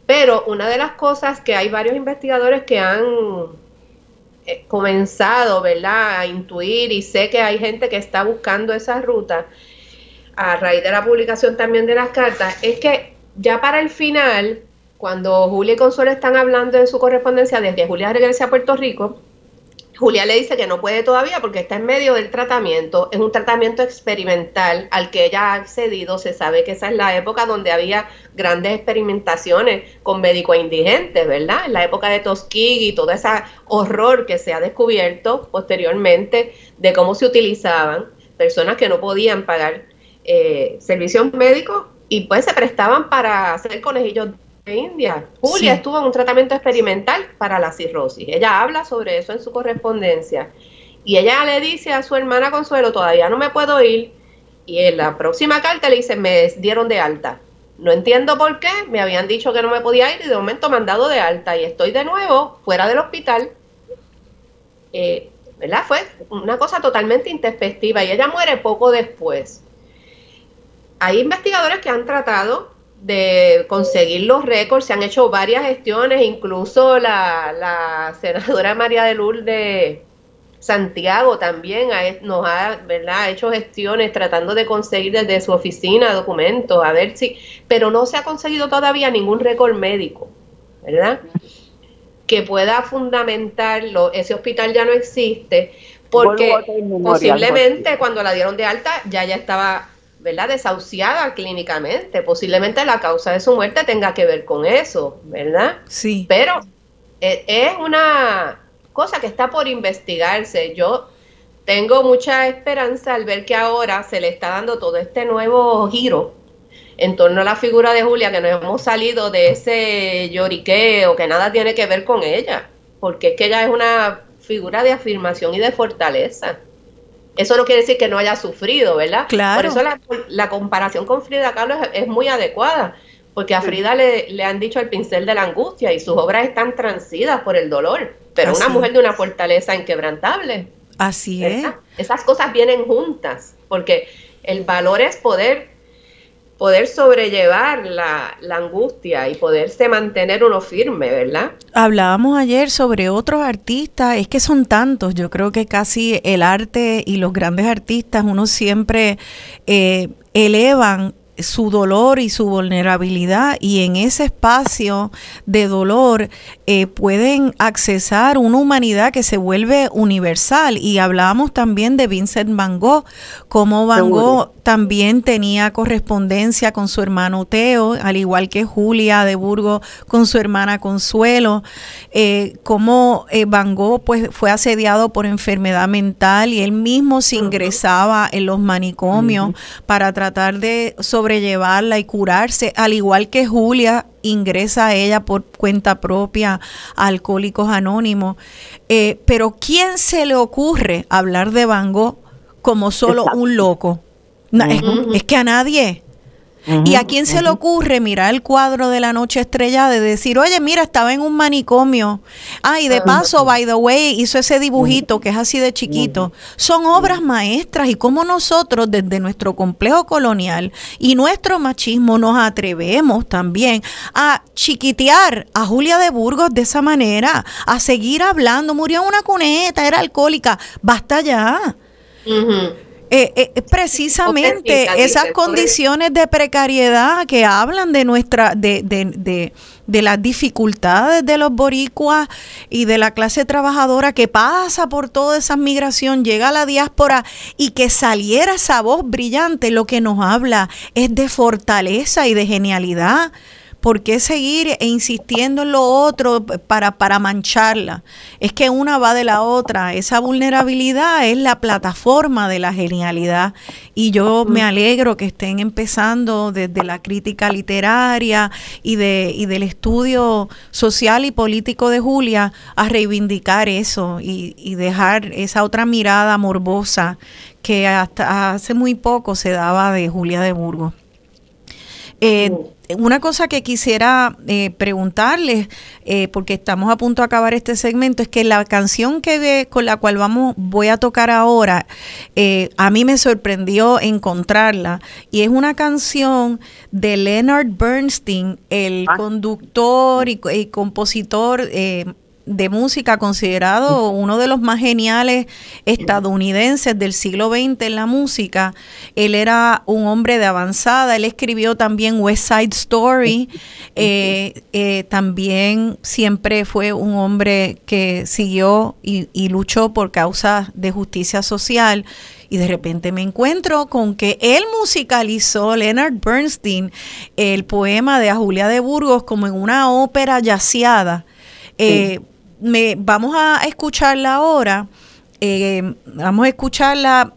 Pero una de las cosas que hay varios investigadores que han eh, comenzado, ¿verdad?, a intuir y sé que hay gente que está buscando esa ruta a raíz de la publicación también de las cartas, es que ya para el final, cuando Julia y Consuelo están hablando en su correspondencia desde Julia regresa a Puerto Rico, Julia le dice que no puede todavía porque está en medio del tratamiento. Es un tratamiento experimental al que ella ha accedido. Se sabe que esa es la época donde había grandes experimentaciones con médicos indigentes, ¿verdad? En la época de Tuskegee y todo ese horror que se ha descubierto posteriormente de cómo se utilizaban personas que no podían pagar eh, servicios médicos y pues se prestaban para hacer conejillos de India. Julia estuvo en un tratamiento experimental para la cirrosis. Ella habla sobre eso en su correspondencia. Y ella le dice a su hermana Consuelo, todavía no me puedo ir. Y en la próxima carta le dice, me dieron de alta. No entiendo por qué, me habían dicho que no me podía ir y de momento me han dado de alta y estoy de nuevo fuera del hospital. Eh, ¿Verdad? Fue una cosa totalmente introspectiva y ella muere poco después hay investigadores que han tratado de conseguir los récords, se han hecho varias gestiones, incluso la, senadora María de Lourdes Santiago también nos ha ¿verdad? hecho gestiones tratando de conseguir desde su oficina documentos, a ver si, pero no se ha conseguido todavía ningún récord médico, ¿verdad? Que pueda fundamentarlo, ese hospital ya no existe, porque posiblemente cuando la dieron de alta ya ya estaba ¿verdad? desahuciada clínicamente. Posiblemente la causa de su muerte tenga que ver con eso, ¿verdad? Sí. Pero eh, es una cosa que está por investigarse. Yo tengo mucha esperanza al ver que ahora se le está dando todo este nuevo giro en torno a la figura de Julia, que nos hemos salido de ese lloriqueo que nada tiene que ver con ella, porque es que ella es una figura de afirmación y de fortaleza. Eso no quiere decir que no haya sufrido, ¿verdad? Claro. Por eso la, comparación con Frida Kahlo es, muy adecuada, porque a Frida le, han dicho el pincel de la angustia y sus obras están transidas por el dolor, pero una mujer de una fortaleza inquebrantable. Así es. Esas cosas vienen juntas, porque el valor es poder poder sobrellevar la, angustia y poderse mantener uno firme, ¿verdad? Hablábamos ayer sobre otros artistas, es que son tantos, yo creo que casi el arte y los grandes artistas, uno siempre eh, elevan su dolor y su vulnerabilidad y en ese espacio de dolor eh, pueden accesar una humanidad que se vuelve universal. Y hablábamos también de Vincent Van Gogh, como Van Gogh también tenía correspondencia con su hermano Teo, al igual que Julia de Burgos con su hermana Consuelo, eh, como eh, Van Gogh pues, fue asediado por enfermedad mental y él mismo se ingresaba en los manicomios para tratar de sobrellevarla y curarse, al igual que Julia ingresa a ella por cuenta propia a Alcohólicos Anónimos. Eh, pero ¿quién se le ocurre hablar de Van Gogh como solo un loco? Es, que a nadie. ¿Y a quién se le ocurre mirar el cuadro de la noche estrellada y decir, oye, mira, estaba en un manicomio? Ah, y de paso, by the way, hizo ese dibujito que es así de chiquito. Son obras maestras y como nosotros desde nuestro complejo colonial y nuestro machismo nos atrevemos también a chiquitear a Julia de Burgos de esa manera, a seguir hablando. Murió en una cuneta, era alcohólica. Basta ya. Eh, eh, precisamente esas condiciones de precariedad que hablan de nuestra, de, de, de, de, las dificultades de los boricuas y de la clase trabajadora que pasa por toda esa migración, llega a la diáspora y que saliera esa voz brillante, lo que nos habla es de fortaleza y de genialidad. ¿Por qué seguir e insistiendo en lo otro para, para mancharla? Es que una va de la otra. Esa vulnerabilidad es la plataforma de la genialidad. Y yo me alegro que estén empezando desde la crítica literaria y, de, y del estudio social y político de Julia a reivindicar eso y, y dejar esa otra mirada morbosa que hasta hace muy poco se daba de Julia de Burgos. Eh, una cosa que quisiera eh, preguntarles, eh, porque estamos a punto de acabar este segmento, es que la canción que con la cual vamos voy a tocar ahora, eh, a mí me sorprendió encontrarla y es una canción de Leonard Bernstein, el ah. conductor y, y compositor de música, considerado uno de los más geniales estadounidenses del siglo XX en la música. Él era un hombre de avanzada, él escribió también West Side Story, eh, eh, también siempre fue un hombre que siguió y, y luchó por causas de justicia social y de repente me encuentro con que él musicalizó Leonard Bernstein el poema de a Julia de Burgos como en una ópera yaciada. Eh, me, vamos a escucharla ahora. Eh, vamos a escucharla.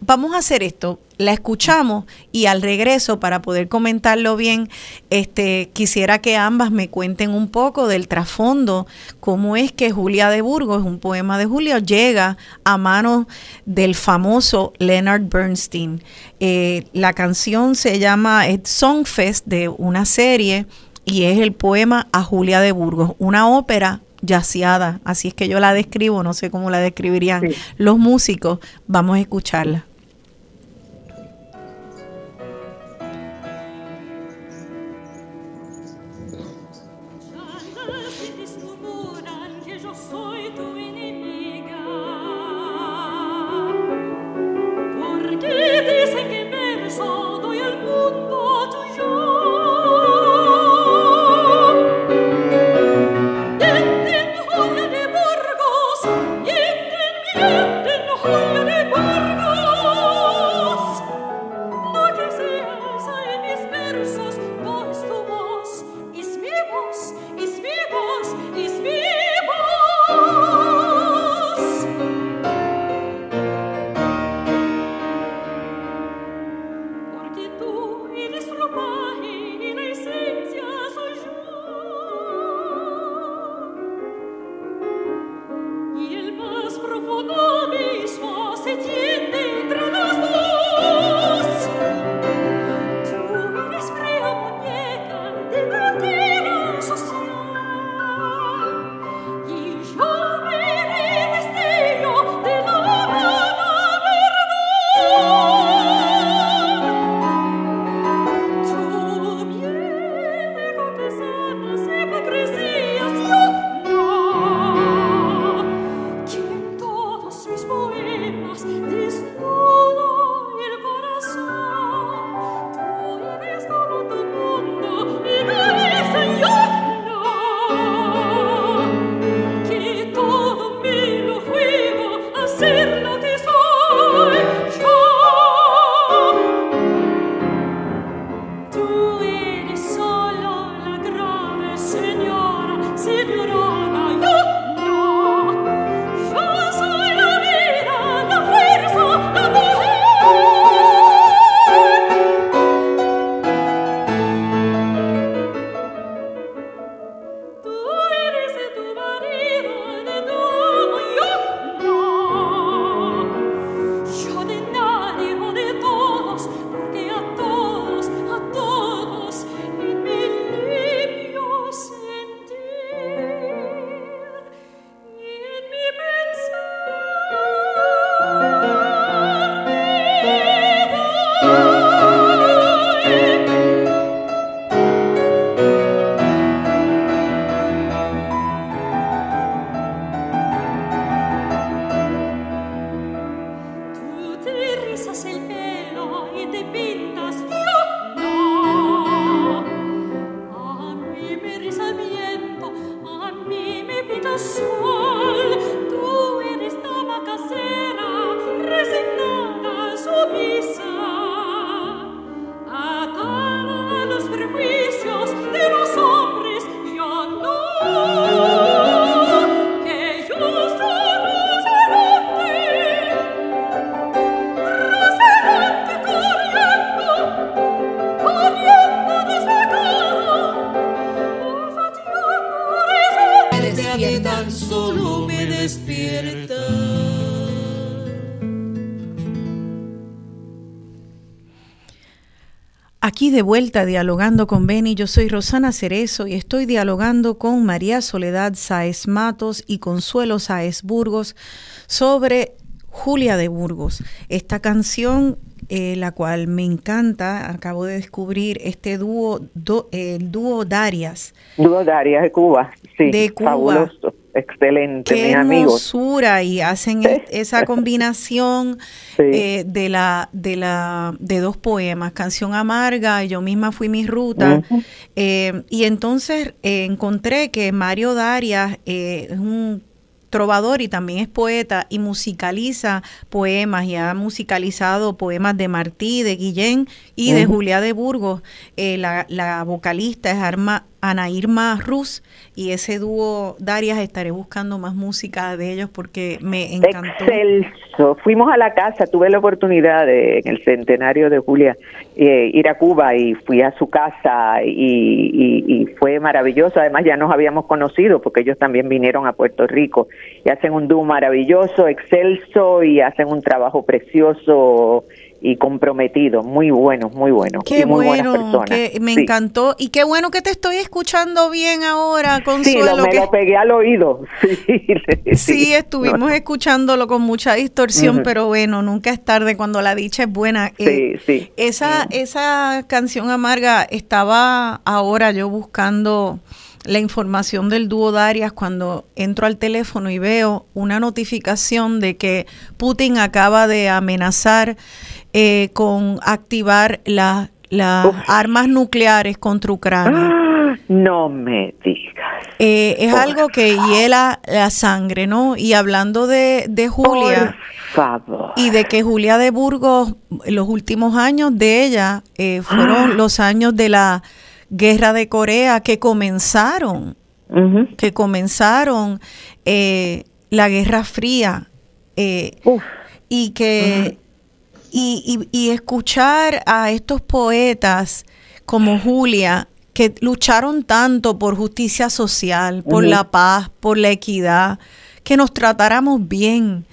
Vamos a hacer esto. La escuchamos y al regreso, para poder comentarlo bien, este, quisiera que ambas me cuenten un poco del trasfondo, cómo es que Julia de Burgos, un poema de Julio, llega a manos del famoso Leonard Bernstein. Eh, la canción se llama Songfest de una serie y es el poema a Julia de Burgos, una ópera yaciada, así es que yo la describo, no sé cómo la describirían los músicos, vamos a escucharla. Aquí de vuelta dialogando con Beni, yo soy Rosana Cerezo y estoy dialogando con María Soledad Saez Matos y Consuelo Saez Burgos sobre Julia de Burgos. Esta canción, eh, la cual me encanta, acabo de descubrir este dúo, el dúo Darias. Dúo Darias de Cuba, sí. De Cuba. Fabuloso excelente, Qué hermosura y hacen esa combinación eh, de la de la de dos poemas, canción amarga, y yo misma fui mi ruta. Eh, y entonces eh, encontré que Mario Darias es un trovador y también es poeta y musicaliza poemas y ha musicalizado poemas de Martí, de Guillén y de Julia de Burgos. la, la, vocalista es Arma, Ana Irma Ruz y ese dúo Darias estaré buscando más música de ellos porque me encantó. Excelso. Fuimos a la casa, tuve la oportunidad de, en el centenario de Julia eh, ir a Cuba y fui a su casa y, y, fue maravilloso. Además ya nos habíamos conocido porque ellos también vinieron a Puerto Rico y hacen un dúo maravilloso, excelso y hacen un trabajo precioso y comprometido, muy bueno, muy bueno. Qué muy bueno, que me encantó y qué bueno que te estoy escuchando bien ahora, Consuelo. Sí, me lo pegué al oído. Sí, sí estuvimos escuchándolo con mucha distorsión, pero bueno, nunca es tarde cuando la dicha es buena. Eh, sí, sí. Esa, esa canción amarga estaba ahora yo buscando la información del dúo Darias cuando entro al teléfono y veo una notificación de que Putin acaba de amenazar eh, con activar las armas nucleares contra Ucrania. Ah, no me digas. Eh, es algo que hiela la sangre, ¿no? Y hablando de, de Julia y de que Julia de Burgos, los últimos años de ella eh, fueron ah. los años de la guerra de Corea que comenzaron, que comenzaron la Guerra Fría y que y, escuchar a estos poetas como Julia, que lucharon tanto por justicia social, por la paz, por la equidad, que nos tratáramos bien.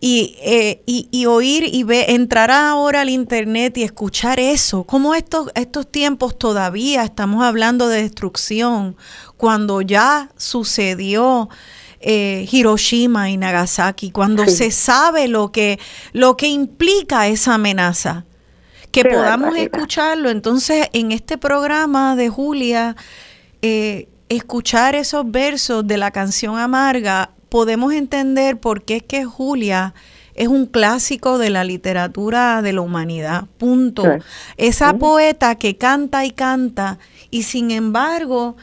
Y, eh, y, oír y ver, entrar ahora al internet y escuchar eso, como estos, estos tiempos todavía estamos hablando de destrucción, cuando ya sucedió eh, Hiroshima y Nagasaki, cuando se sabe lo que, lo que implica esa amenaza, que podamos escucharlo. Entonces, en este programa de Julia, eh, escuchar esos versos de la canción Amarga, podemos entender por qué es que Julia es un clásico de la literatura de la humanidad, punto. Esa poeta que canta y canta y sin embargo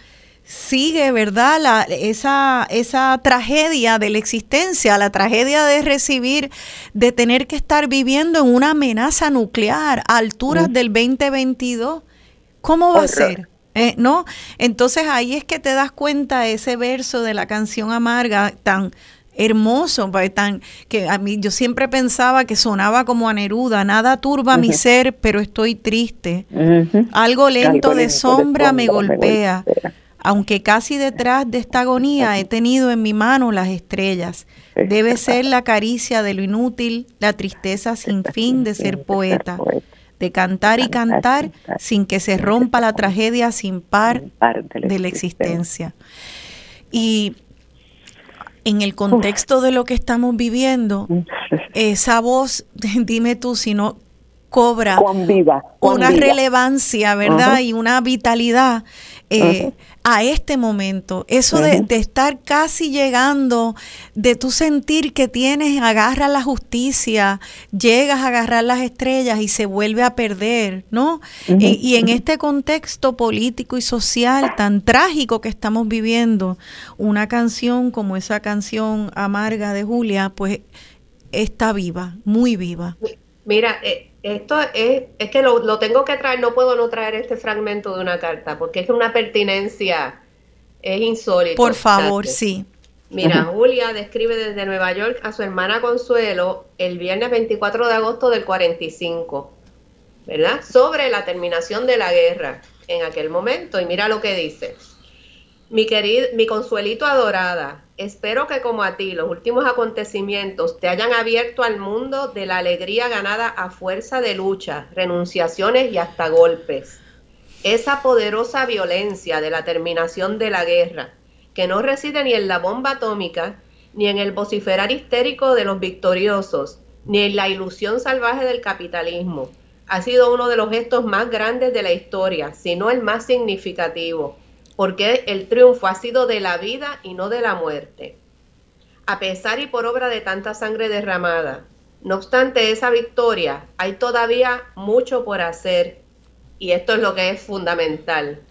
sigue, ¿verdad? La, esa, esa tragedia de la existencia, la tragedia de recibir, de tener que estar viviendo en una amenaza nuclear a alturas del 2022. ¿Cómo va a ser? Eh, ¿No? Entonces ahí es que te das cuenta ese verso de la canción amarga tan hermoso, pues, tan que a mí yo siempre pensaba que sonaba como a Neruda, nada turba mi ser, pero estoy triste. Algo lento, de, sombra me golpea aunque casi detrás de esta agonía he tenido en mi mano las estrellas. Debe ser la caricia de lo inútil, la tristeza sin fin de ser poeta, de cantar y cantar sin que se rompa la tragedia sin par de la existencia. Y en el contexto de lo que estamos viviendo, esa voz, dime tú si no cobra una relevancia, ¿verdad? Y una vitalidad eh, a este momento. Eso de, estar casi llegando, de tu sentir que tienes, agarras la justicia, llegas a agarrar las estrellas y se vuelve a perder, ¿no? y, en este contexto político y social tan trágico que estamos viviendo, una canción como esa canción amarga de Julia, pues está viva, muy viva. Mira, eh, esto es, es que lo, tengo que traer, no puedo no traer este fragmento de una carta, porque es una pertinencia, es insólito. Por favor, sí. Mira, Julia describe desde Nueva York a su hermana Consuelo el viernes 24 de agosto del 45, ¿verdad? Sobre la terminación de la guerra en aquel momento. Y mira lo que dice. Mi querido, mi consuelito adorada, espero que como a ti los últimos acontecimientos te hayan abierto al mundo de la alegría ganada a fuerza de lucha, renunciaciones y hasta golpes. Esa poderosa violencia de la terminación de la guerra, que no reside ni en la bomba atómica, ni en el vociferar histérico de los victoriosos, ni en la ilusión salvaje del capitalismo, ha sido uno de los gestos más grandes de la historia, si no el más significativo porque el triunfo ha sido de la vida y no de la muerte. A pesar y por obra de tanta sangre derramada, no obstante esa victoria, hay todavía mucho por hacer y esto es lo que es fundamental.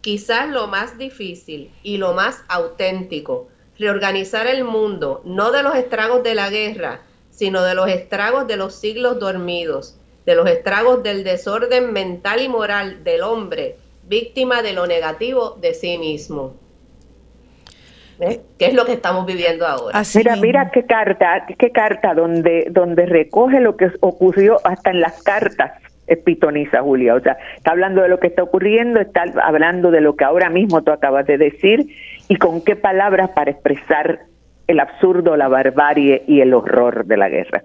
Quizás lo más difícil y lo más auténtico, reorganizar el mundo, no de los estragos de la guerra, sino de los estragos de los siglos dormidos, de los estragos del desorden mental y moral del hombre víctima de lo negativo de sí mismo. ¿Eh? ¿Qué es lo que estamos viviendo ahora? mira, mira qué carta, qué carta donde, donde recoge lo que ocurrió hasta en las cartas pitoniza Julia. O sea, está hablando de lo que está ocurriendo, está hablando de lo que ahora mismo tú acabas de decir y con qué palabras para expresar el absurdo, la barbarie y el horror de la guerra.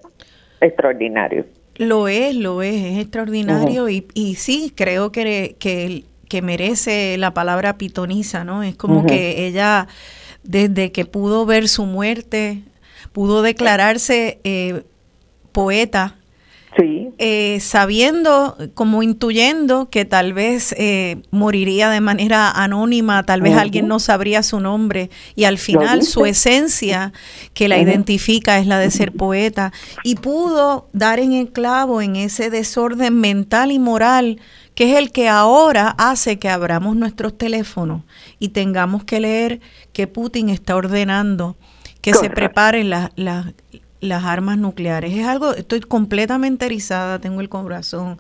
Extraordinario. Lo es, lo es, es extraordinario y, y sí, creo que, que que merece la palabra pitoniza, ¿no? Es como que ella, desde que pudo ver su muerte, pudo declararse eh, poeta. Sí. Eh, sabiendo, como intuyendo que tal vez eh, moriría de manera anónima, tal vez alguien no sabría su nombre y al final su esencia que la identifica es la de ser poeta y pudo dar en el clavo en ese desorden mental y moral que es el que ahora hace que abramos nuestros teléfonos y tengamos que leer que Putin está ordenando que se preparen las armas nucleares. Es algo, estoy completamente erizada, tengo el corazón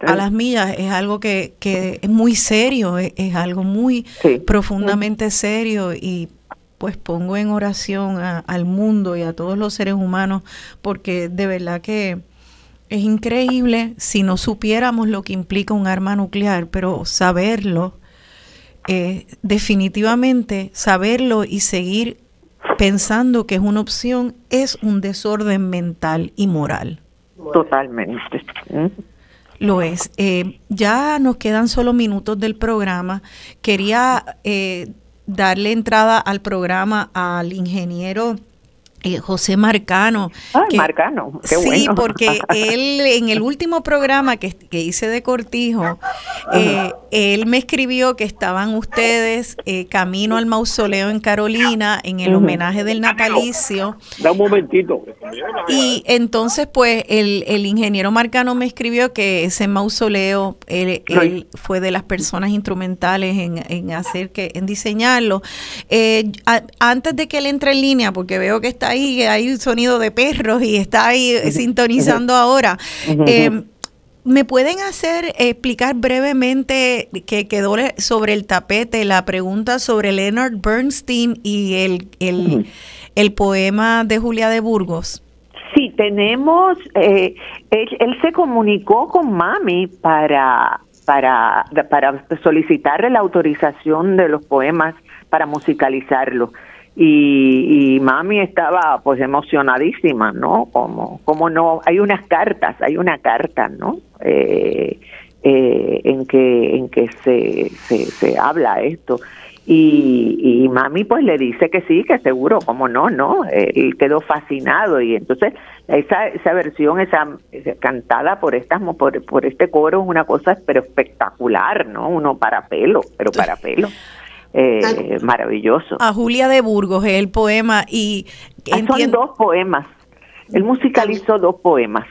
a las millas, es algo que, que es muy serio, es, algo muy profundamente serio y pues pongo en oración al mundo y a todos los seres humanos porque de verdad que es increíble si no supiéramos lo que implica un arma nuclear, pero saberlo, eh, definitivamente saberlo y seguir pensando que es una opción es un desorden mental y moral. Totalmente. Lo es. Eh, ya nos quedan solo minutos del programa. Quería eh, darle entrada al programa al ingeniero eh, José Marcano. Ah, Marcano, qué sí, porque él en el último programa que, hice de Cortijo, eh, él me escribió que estaban ustedes eh, camino al mausoleo en Carolina en el homenaje del natalicio. Da un momentito. Y entonces, pues, el, el ingeniero Marcano me escribió que ese mausoleo, él, fue de las personas instrumentales en, en hacer que, en diseñarlo. antes de que él entre en línea, porque veo que está ahí, hay un sonido de perros y está ahí sintonizando ahora. Em, ¿Me pueden hacer explicar brevemente que quedó sobre el tapete la pregunta sobre Leonard Bernstein y el, el, poema de Julia de Burgos? Sí, tenemos, eh, él, se comunicó con Mami para, para, para solicitarle la autorización de los poemas para musicalizarlo y, mami estaba pues emocionadísima, ¿no? Como, como no, hay unas cartas, hay una carta, ¿no? Eh, eh, en que en que se, se, se habla esto Y, y mami pues le dice que sí, que seguro, como no, no, él quedó fascinado y entonces esa, esa versión, esa, cantada por estas por, por este coro es una cosa pero espectacular, ¿no? Uno para pelo, pero para pelo. Eh, maravilloso. A Julia de Burgos es el poema y ah, son dos poemas. Él musicalizó dos poemas.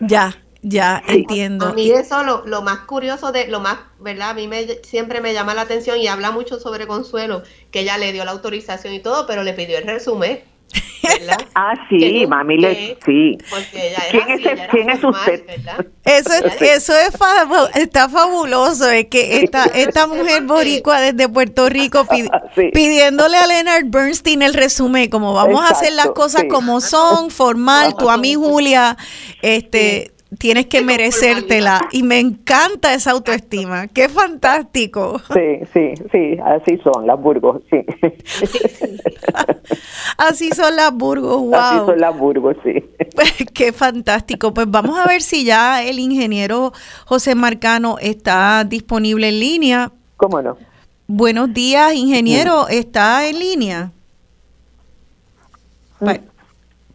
Ya, ya, entiendo. A mí eso lo, lo, más curioso de lo más, ¿verdad? A mí me, siempre me llama la atención y habla mucho sobre Consuelo, que ella le dio la autorización y todo, pero le pidió el resumen. ah, sí, mami, le, sí. ¿Quién, es, ¿quién es usted? eso es, eso es está fabuloso, es que esta, esta mujer boricua desde Puerto Rico pidiéndole a Leonard Bernstein el resumen, como vamos a hacer las cosas como son, formal, tú a mí Julia, este tienes que merecértela. Y me encanta esa autoestima. Qué fantástico. Sí, sí, sí, así son las Burgos, sí. así son las Burgos, wow. Así son las Burgos, sí. Qué fantástico. Pues vamos a ver si ya el ingeniero José Marcano está disponible en línea. ¿Cómo no? Buenos días, ingeniero. ¿Está en línea?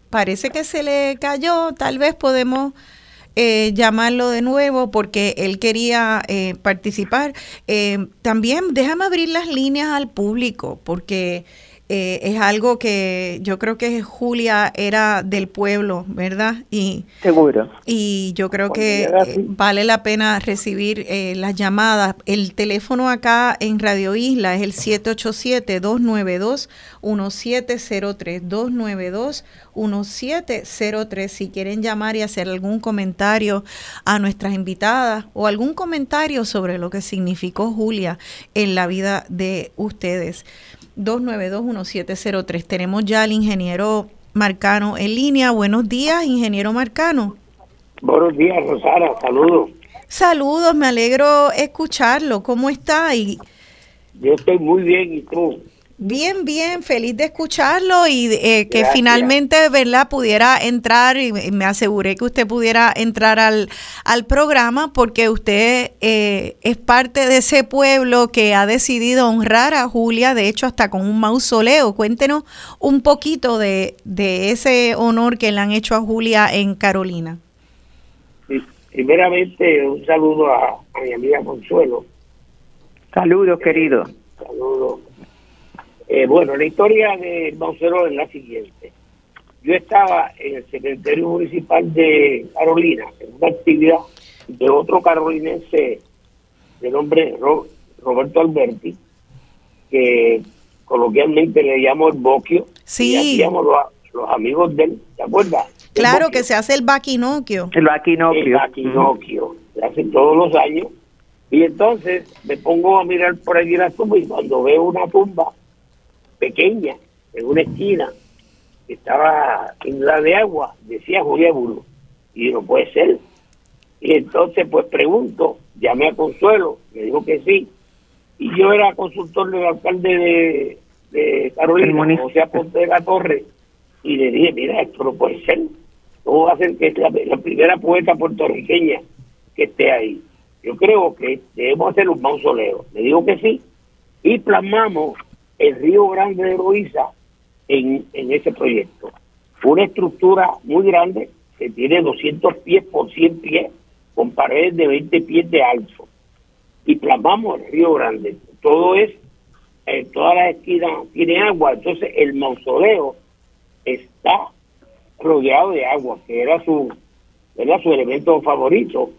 parece que se le cayó. Tal vez podemos eh, llamarlo de nuevo porque él quería eh, participar. Eh, también déjame abrir las líneas al público porque eh, es algo que yo creo que Julia era del pueblo, ¿verdad? Y, Seguro. Y yo creo que eh, vale la pena recibir eh, las llamadas. El teléfono acá en Radio Isla es el 787-292-1703. 292-1703. Si quieren llamar y hacer algún comentario a nuestras invitadas o algún comentario sobre lo que significó Julia en la vida de ustedes. 2921703. Tenemos ya al ingeniero Marcano en línea. Buenos días, ingeniero Marcano. Buenos días, Rosara. Saludos. Saludos, me alegro escucharlo. ¿Cómo está? Y... Yo estoy muy bien, ¿y tú? Bien, bien, feliz de escucharlo y eh, que finalmente, ¿verdad?, pudiera entrar y me aseguré que usted pudiera entrar al, al programa porque usted eh, es parte de ese pueblo que ha decidido honrar a Julia, de hecho, hasta con un mausoleo. Cuéntenos un poquito de, de ese honor que le han hecho a Julia en Carolina. primeramente, un saludo a, a mi amiga Consuelo. Saludos, querido. Saludos eh, bueno, la historia del mausoleo es la siguiente. Yo estaba en el secretario municipal de Carolina, en una actividad de otro carolinense de nombre Roberto Alberti, que coloquialmente le llamo el Boquio. Sí. Y hacíamos los, amigos de él, ¿te acuerdas? Claro, que se hace el baquinoquio. El baquinoquio. El baquinoquio. Se hace todos los años. Y entonces me pongo a mirar por allí la tumba y cuando veo una tumba pequeña, en una esquina, estaba en la de agua, decía Julia Burgo, y no puede ser. Y entonces, pues pregunto, llamé a Consuelo, me dijo que sí, y yo era consultor del alcalde de, de Carolina, José Ponte de la Torre, y le dije, mira, esto no puede ser, ¿cómo va a ser que es la, la primera poeta puertorriqueña que esté ahí? Yo creo que debemos hacer un mausoleo. Le digo que sí, y plasmamos el Río Grande de Loíza en, en ese proyecto. Una estructura muy grande que tiene 200 pies por 100 pies con paredes de 20 pies de alto. Y plasmamos el Río Grande. Todo es, eh, toda la esquina tiene agua, entonces el mausoleo está rodeado de agua, que era su, era su elemento favorito.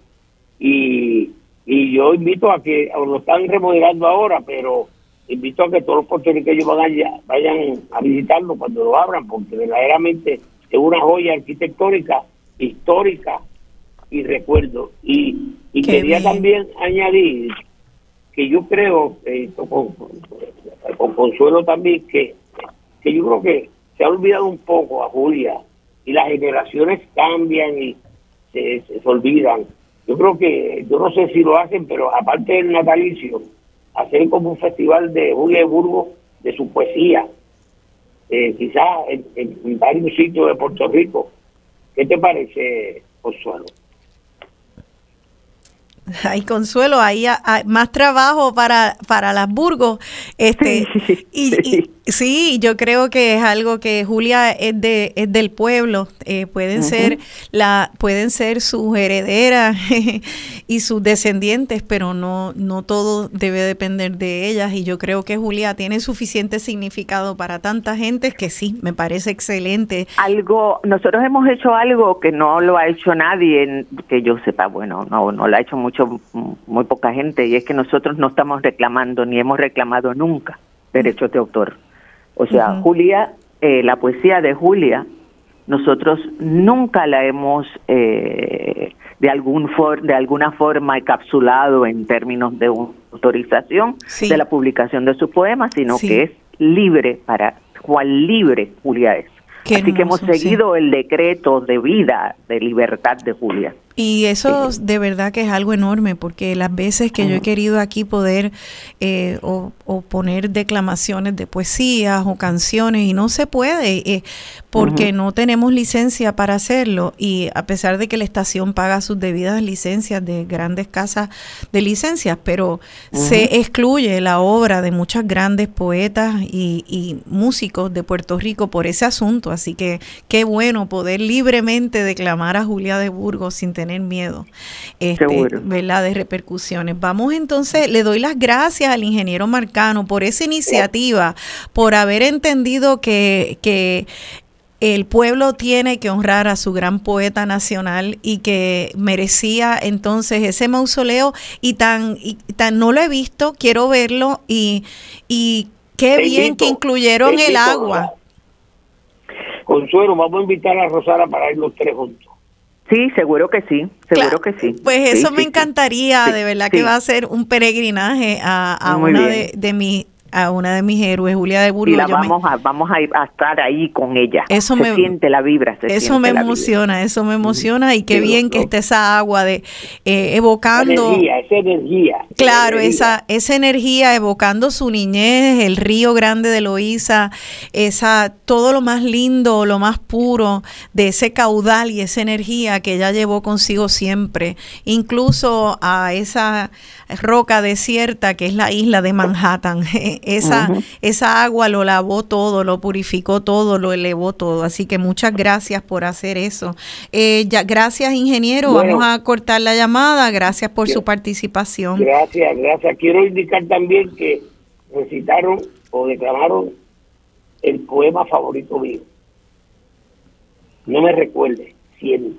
Y, y yo invito a que lo están remodelando ahora, pero invito a que todos los puertorriqueños vayan, vayan a visitarlo cuando lo abran, porque verdaderamente es una joya arquitectónica, histórica y recuerdo. Y, y quería también añadir que yo creo, eh, con, consuelo también, que, que yo creo que se ha olvidado un poco a Julia y las generaciones cambian y se, se olvidan. Yo creo que, yo no sé si lo hacen, pero aparte del natalicio, hacer como un festival de Burgos de su poesía, eh, quizás en, varios sitios de Puerto Rico. ¿Qué te parece, Consuelo? Hay consuelo, hay, más trabajo para, para las Burgos. Este, y, sí. Yo creo que es algo que Julia es, de, es del pueblo. Eh, pueden, ser la, pueden ser sus herederas y sus descendientes, pero no, no todo debe depender de ellas. Y yo creo que Julia tiene suficiente significado para tanta gente que sí, me parece excelente. Algo, nosotros hemos hecho algo que no lo ha hecho nadie, que yo sepa, bueno, no, no lo ha hecho mucho, muy poca gente, y es que nosotros no estamos reclamando ni hemos reclamado nunca derechos de autor. O sea, Julia, eh, la poesía de Julia, nosotros nunca la hemos eh, de algún for, de alguna forma encapsulado en términos de autorización de la publicación de sus poemas, sino que es libre para cual libre Julia es. Así que hemos seguido el decreto de vida, de libertad de Julia. Y eso de verdad que es algo enorme, porque las veces que yo he querido aquí poder eh, o, poner declamaciones de poesías o canciones, y no se puede, eh, porque no tenemos licencia para hacerlo, y a pesar de que la estación paga sus debidas licencias de grandes casas de licencias, pero se excluye la obra de muchas grandes poetas y, y músicos de Puerto Rico por ese asunto, así que qué bueno poder libremente declamar a Julia de Burgos sin tener miedo, este, ¿verdad? De repercusiones. Vamos entonces, le doy las gracias al ingeniero Marcano por esa iniciativa, por haber entendido que, que el pueblo tiene que honrar a su gran poeta nacional y que merecía entonces ese mausoleo y tan, y tan no lo he visto, quiero verlo y, y qué bien que incluyeron el agua. Consuelo, vamos a invitar a Rosara para ir los tres juntos. Sí, seguro que sí, seguro que sí. Pues eso me encantaría, de verdad que va a ser un peregrinaje a, a una de, de, mis a una de mis héroes, Julia de Burgos. Y la vamos, a, vamos a, ir a, estar ahí con ella. Eso se me, siente la vibra. eso me emociona, eso me emociona y qué bien que esté esa agua de eh, evocando. Energía, esa energía. Claro, esa, esa energía evocando su niñez, el río grande de Loíza, esa, todo lo más lindo, lo más puro de ese caudal y esa energía que ella llevó consigo siempre, incluso a esa roca desierta que es la isla de Manhattan. esa, esa agua lo lavó todo, lo purificó todo, lo elevó todo. Así que muchas gracias por hacer eso. Eh, ya, gracias, ingeniero. Vamos a cortar la llamada. Gracias por su participación. Gracias, gracias. Quiero indicar también que recitaron o declamaron el poema favorito mío. No me recuerde, siempre.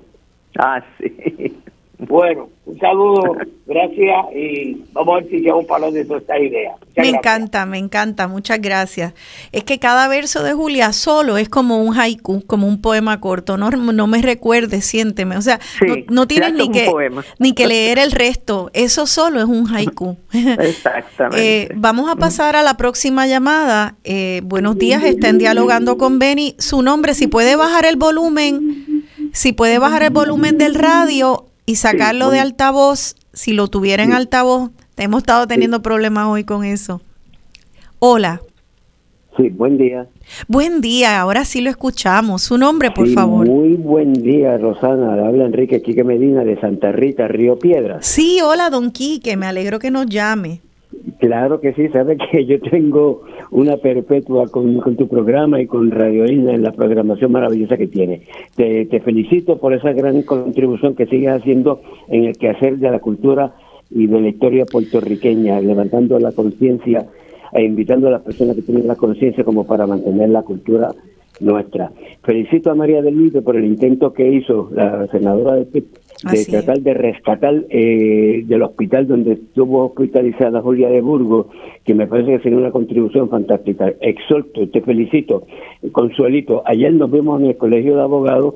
Ah, sí. Bueno, un saludo, gracias y vamos a ver si llegamos para de toda esta idea. me encanta, me encanta, muchas gracias. Es que cada verso de Julia solo es como un haiku, como un poema corto. No, no me recuerde, siénteme. O sea, no, tienes ni que, ni que leer el resto. Eso solo es un haiku. Exactamente. Eh, vamos a pasar a la próxima llamada. Eh, buenos días, estén dialogando con Benny. Su nombre, si puede bajar el volumen, si puede bajar el volumen del radio y sacarlo de altavoz, si lo tuviera en altavoz, hemos estado teniendo problemas hoy con eso. Hola. Sí, buen día. Buen día, ahora sí lo escuchamos. Su nombre, por favor. Muy buen día, Rosana. Habla Enrique Quique Medina de Santa Rita, Río Piedras. Sí, hola, don Quique, me alegro que nos llame. Claro que sí, sabe que yo tengo una perpetua con, tu programa y con Radio Isla en la programación maravillosa que tiene. Te, felicito por esa gran contribución que sigues haciendo en el quehacer de la cultura y de la historia puertorriqueña, levantando la conciencia e invitando a las personas que tienen la conciencia como para mantener la cultura nuestra. Felicito a María del Luis por el intento que hizo la senadora de de tratar de rescatar eh, del hospital donde estuvo hospitalizada Julia de Burgos, que me parece que sería una contribución fantástica. Exhorto, te felicito. Consuelito, ayer nos vimos en el Colegio de Abogados.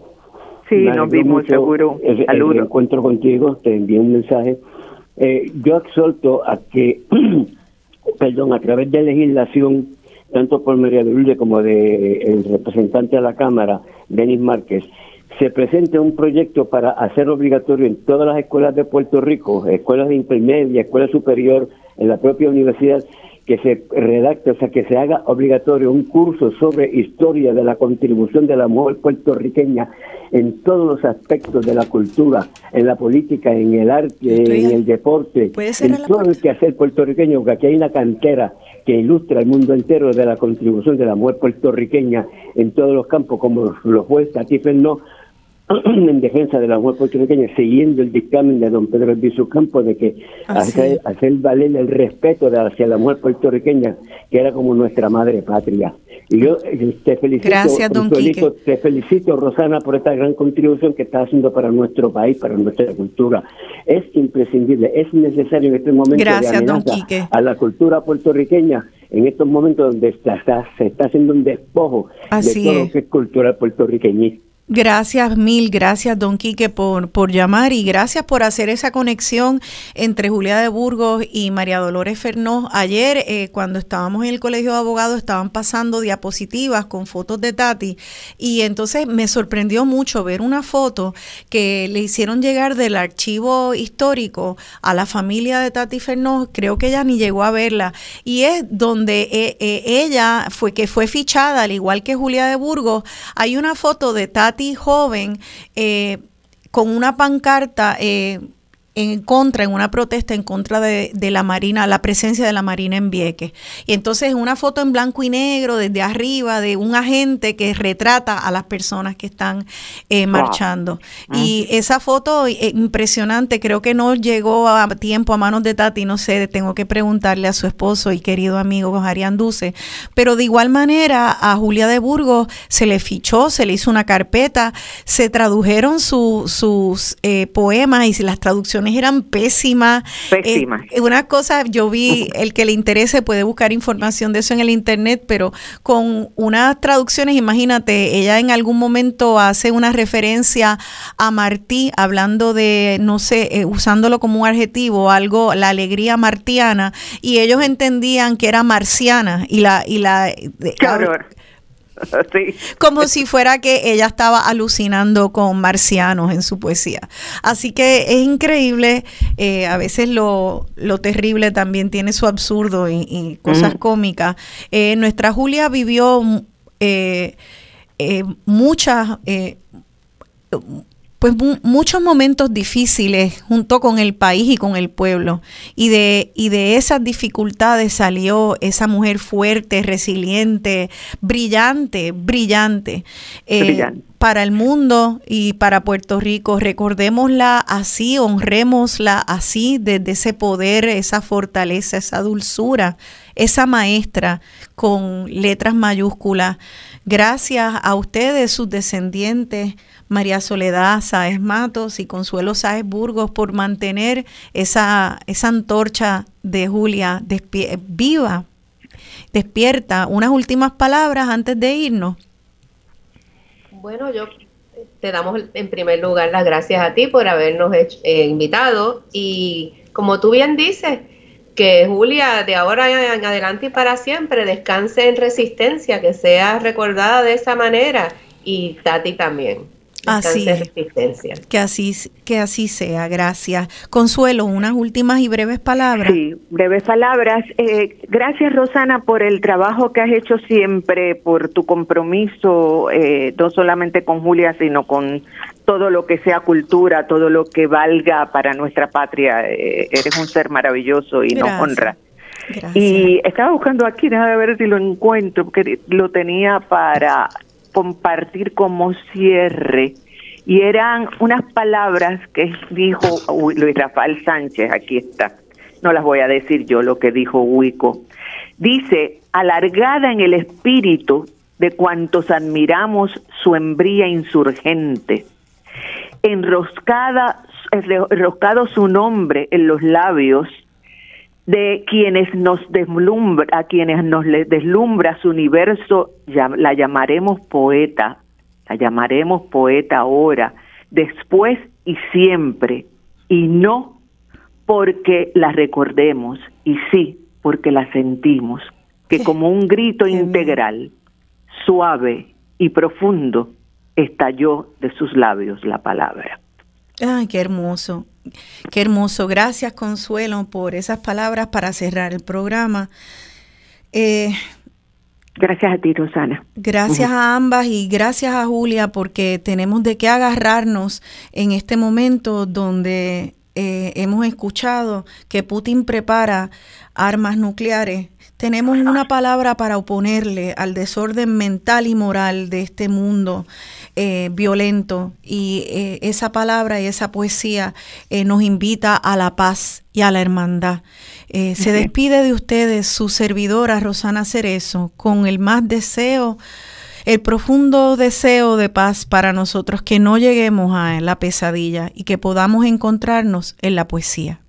Sí, nos vimos seguro. El, el, encuentro contigo, te envié un mensaje. Eh, yo exhorto a que, perdón, a través de legislación, tanto por María de como de el representante de la Cámara, Denis Márquez, se presente un proyecto para hacer obligatorio en todas las escuelas de Puerto Rico, escuelas de intermedia, escuela superior, en la propia universidad, que se redacte, o sea, que se haga obligatorio un curso sobre historia de la contribución de la mujer puertorriqueña en todos los aspectos de la cultura, en la política, en el arte, en el deporte, en todo el quehacer puertorriqueño, porque aquí hay una cantera que ilustra el mundo entero de la contribución de la mujer puertorriqueña en todos los campos, como lo fue Tati no en defensa de la mujer puertorriqueña, siguiendo el dictamen de don Pedro Albizu Campo de que hacer, hacer, valer el respeto hacia la mujer puertorriqueña, que era como nuestra madre patria. Y yo te felicito, Gracias, don te felicito, Rosana, por esta gran contribución que está haciendo para nuestro país, para nuestra cultura. Es imprescindible, es necesario en este momento Gracias, a la cultura puertorriqueña en estos momentos donde está, se está haciendo un despojo de todo lo que es cultura puertorriqueña. Gracias, mil gracias, don Quique, por, por llamar y gracias por hacer esa conexión entre Julia de Burgos y María Dolores Fernó. Ayer, eh, cuando estábamos en el Colegio de Abogados, estaban pasando diapositivas con fotos de Tati y entonces me sorprendió mucho ver una foto que le hicieron llegar del archivo histórico a la familia de Tati Fernó. Creo que ella ni llegó a verla y es donde eh, eh, ella fue que fue fichada, al igual que Julia de Burgos. Hay una foto de Tati joven eh, con una pancarta eh, en contra, en una protesta en contra de, la Marina, la presencia de la Marina en Vieques. Y entonces una foto en blanco y negro desde arriba de un agente que retrata a las personas que están eh, marchando. Ah. Y esa foto eh, impresionante, creo que no llegó a tiempo a manos de Tati, no sé, tengo que preguntarle a su esposo y querido amigo Arián Duce. Pero de igual manera a Julia de Burgos se le fichó, se le hizo una carpeta, se tradujeron sus eh, poemas y las traducciones eran pésimas. Pésimas. Eh, una cosa, yo vi, el que le interese puede buscar información de eso en el internet, pero con unas traducciones, imagínate, ella en algún momento hace una referencia a Martí, hablando de, no sé, eh, usándolo como un adjetivo, algo, la alegría martiana, y ellos entendían que era marciana, y la, y la, Como si fuera que ella estaba alucinando con marcianos en su poesía. Así que es increíble, eh, a veces lo, terrible también tiene su absurdo y, cosas cómicas. Eh, nuestra Julia vivió eh, muchas pues muchos momentos difíciles junto con el país y con el pueblo. Y de, y de esas dificultades salió esa mujer fuerte, resiliente, brillante, brillante. Eh, para el mundo y para Puerto Rico, recordémosla así, honrémosla así, desde ese poder, esa fortaleza, esa dulzura, esa maestra con letras mayúsculas. Gracias a ustedes, sus descendientes, María Soledad Sáez Matos y Consuelo Sáez Burgos por mantener esa, esa antorcha de Julia viva, despierta. Unas últimas palabras antes de irnos. Bueno, yo te damos en primer lugar las gracias a ti por habernos eh, invitado y como tú bien dices, que Julia de ahora en adelante y para siempre descanse en resistencia, que sea recordada de esa manera y Tati también. Así Que así, que así sea, gracias. Consuelo, unas últimas y breves palabras. Sí, breves palabras. Eh, gracias, Rosana, por el trabajo que has hecho siempre, por tu compromiso, eh, no solamente con Julia, sino con todo lo que sea cultura, todo lo que valga para nuestra patria. Eh, eres un ser maravilloso y nos honra. Y estaba buscando aquí, déjame ver si lo encuentro, porque lo tenía para compartir como cierre y eran unas palabras que dijo Luis Rafael Sánchez, aquí está, no las voy a decir yo lo que dijo Huico. Dice, alargada en el espíritu de cuantos admiramos su embría insurgente, enroscada, enroscado su nombre en los labios de quienes nos deslumbra, a quienes nos deslumbra su universo, la llamaremos poeta, la llamaremos poeta ahora, después y siempre, y no porque la recordemos, y sí porque la sentimos, que como un grito integral, suave y profundo, estalló de sus labios la palabra. Ay, qué hermoso. Qué hermoso. Gracias, Consuelo, por esas palabras para cerrar el programa. Eh, gracias a ti, Rosana. Gracias a ambas y gracias a Julia porque tenemos de qué agarrarnos en este momento donde eh, hemos escuchado que Putin prepara armas nucleares tenemos una palabra para oponerle al desorden mental y moral de este mundo eh, violento y eh, esa palabra y esa poesía eh, nos invita a la paz y a la hermandad. Se despide de ustedes su servidora Rosana Cerezo con el más deseo, el profundo deseo de paz para nosotros, que no lleguemos a la pesadilla y que podamos encontrarnos en la poesía.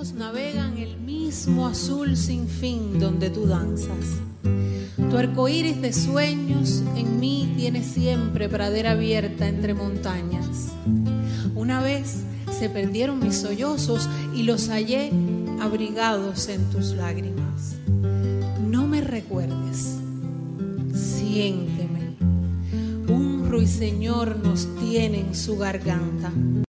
Navegan el mismo azul sin fin donde tú danzas. Tu arco iris de sueños en mí tiene siempre pradera abierta entre montañas. Una vez se perdieron mis sollozos y los hallé abrigados en tus lágrimas. No me recuerdes, siénteme. Un ruiseñor nos tiene en su garganta.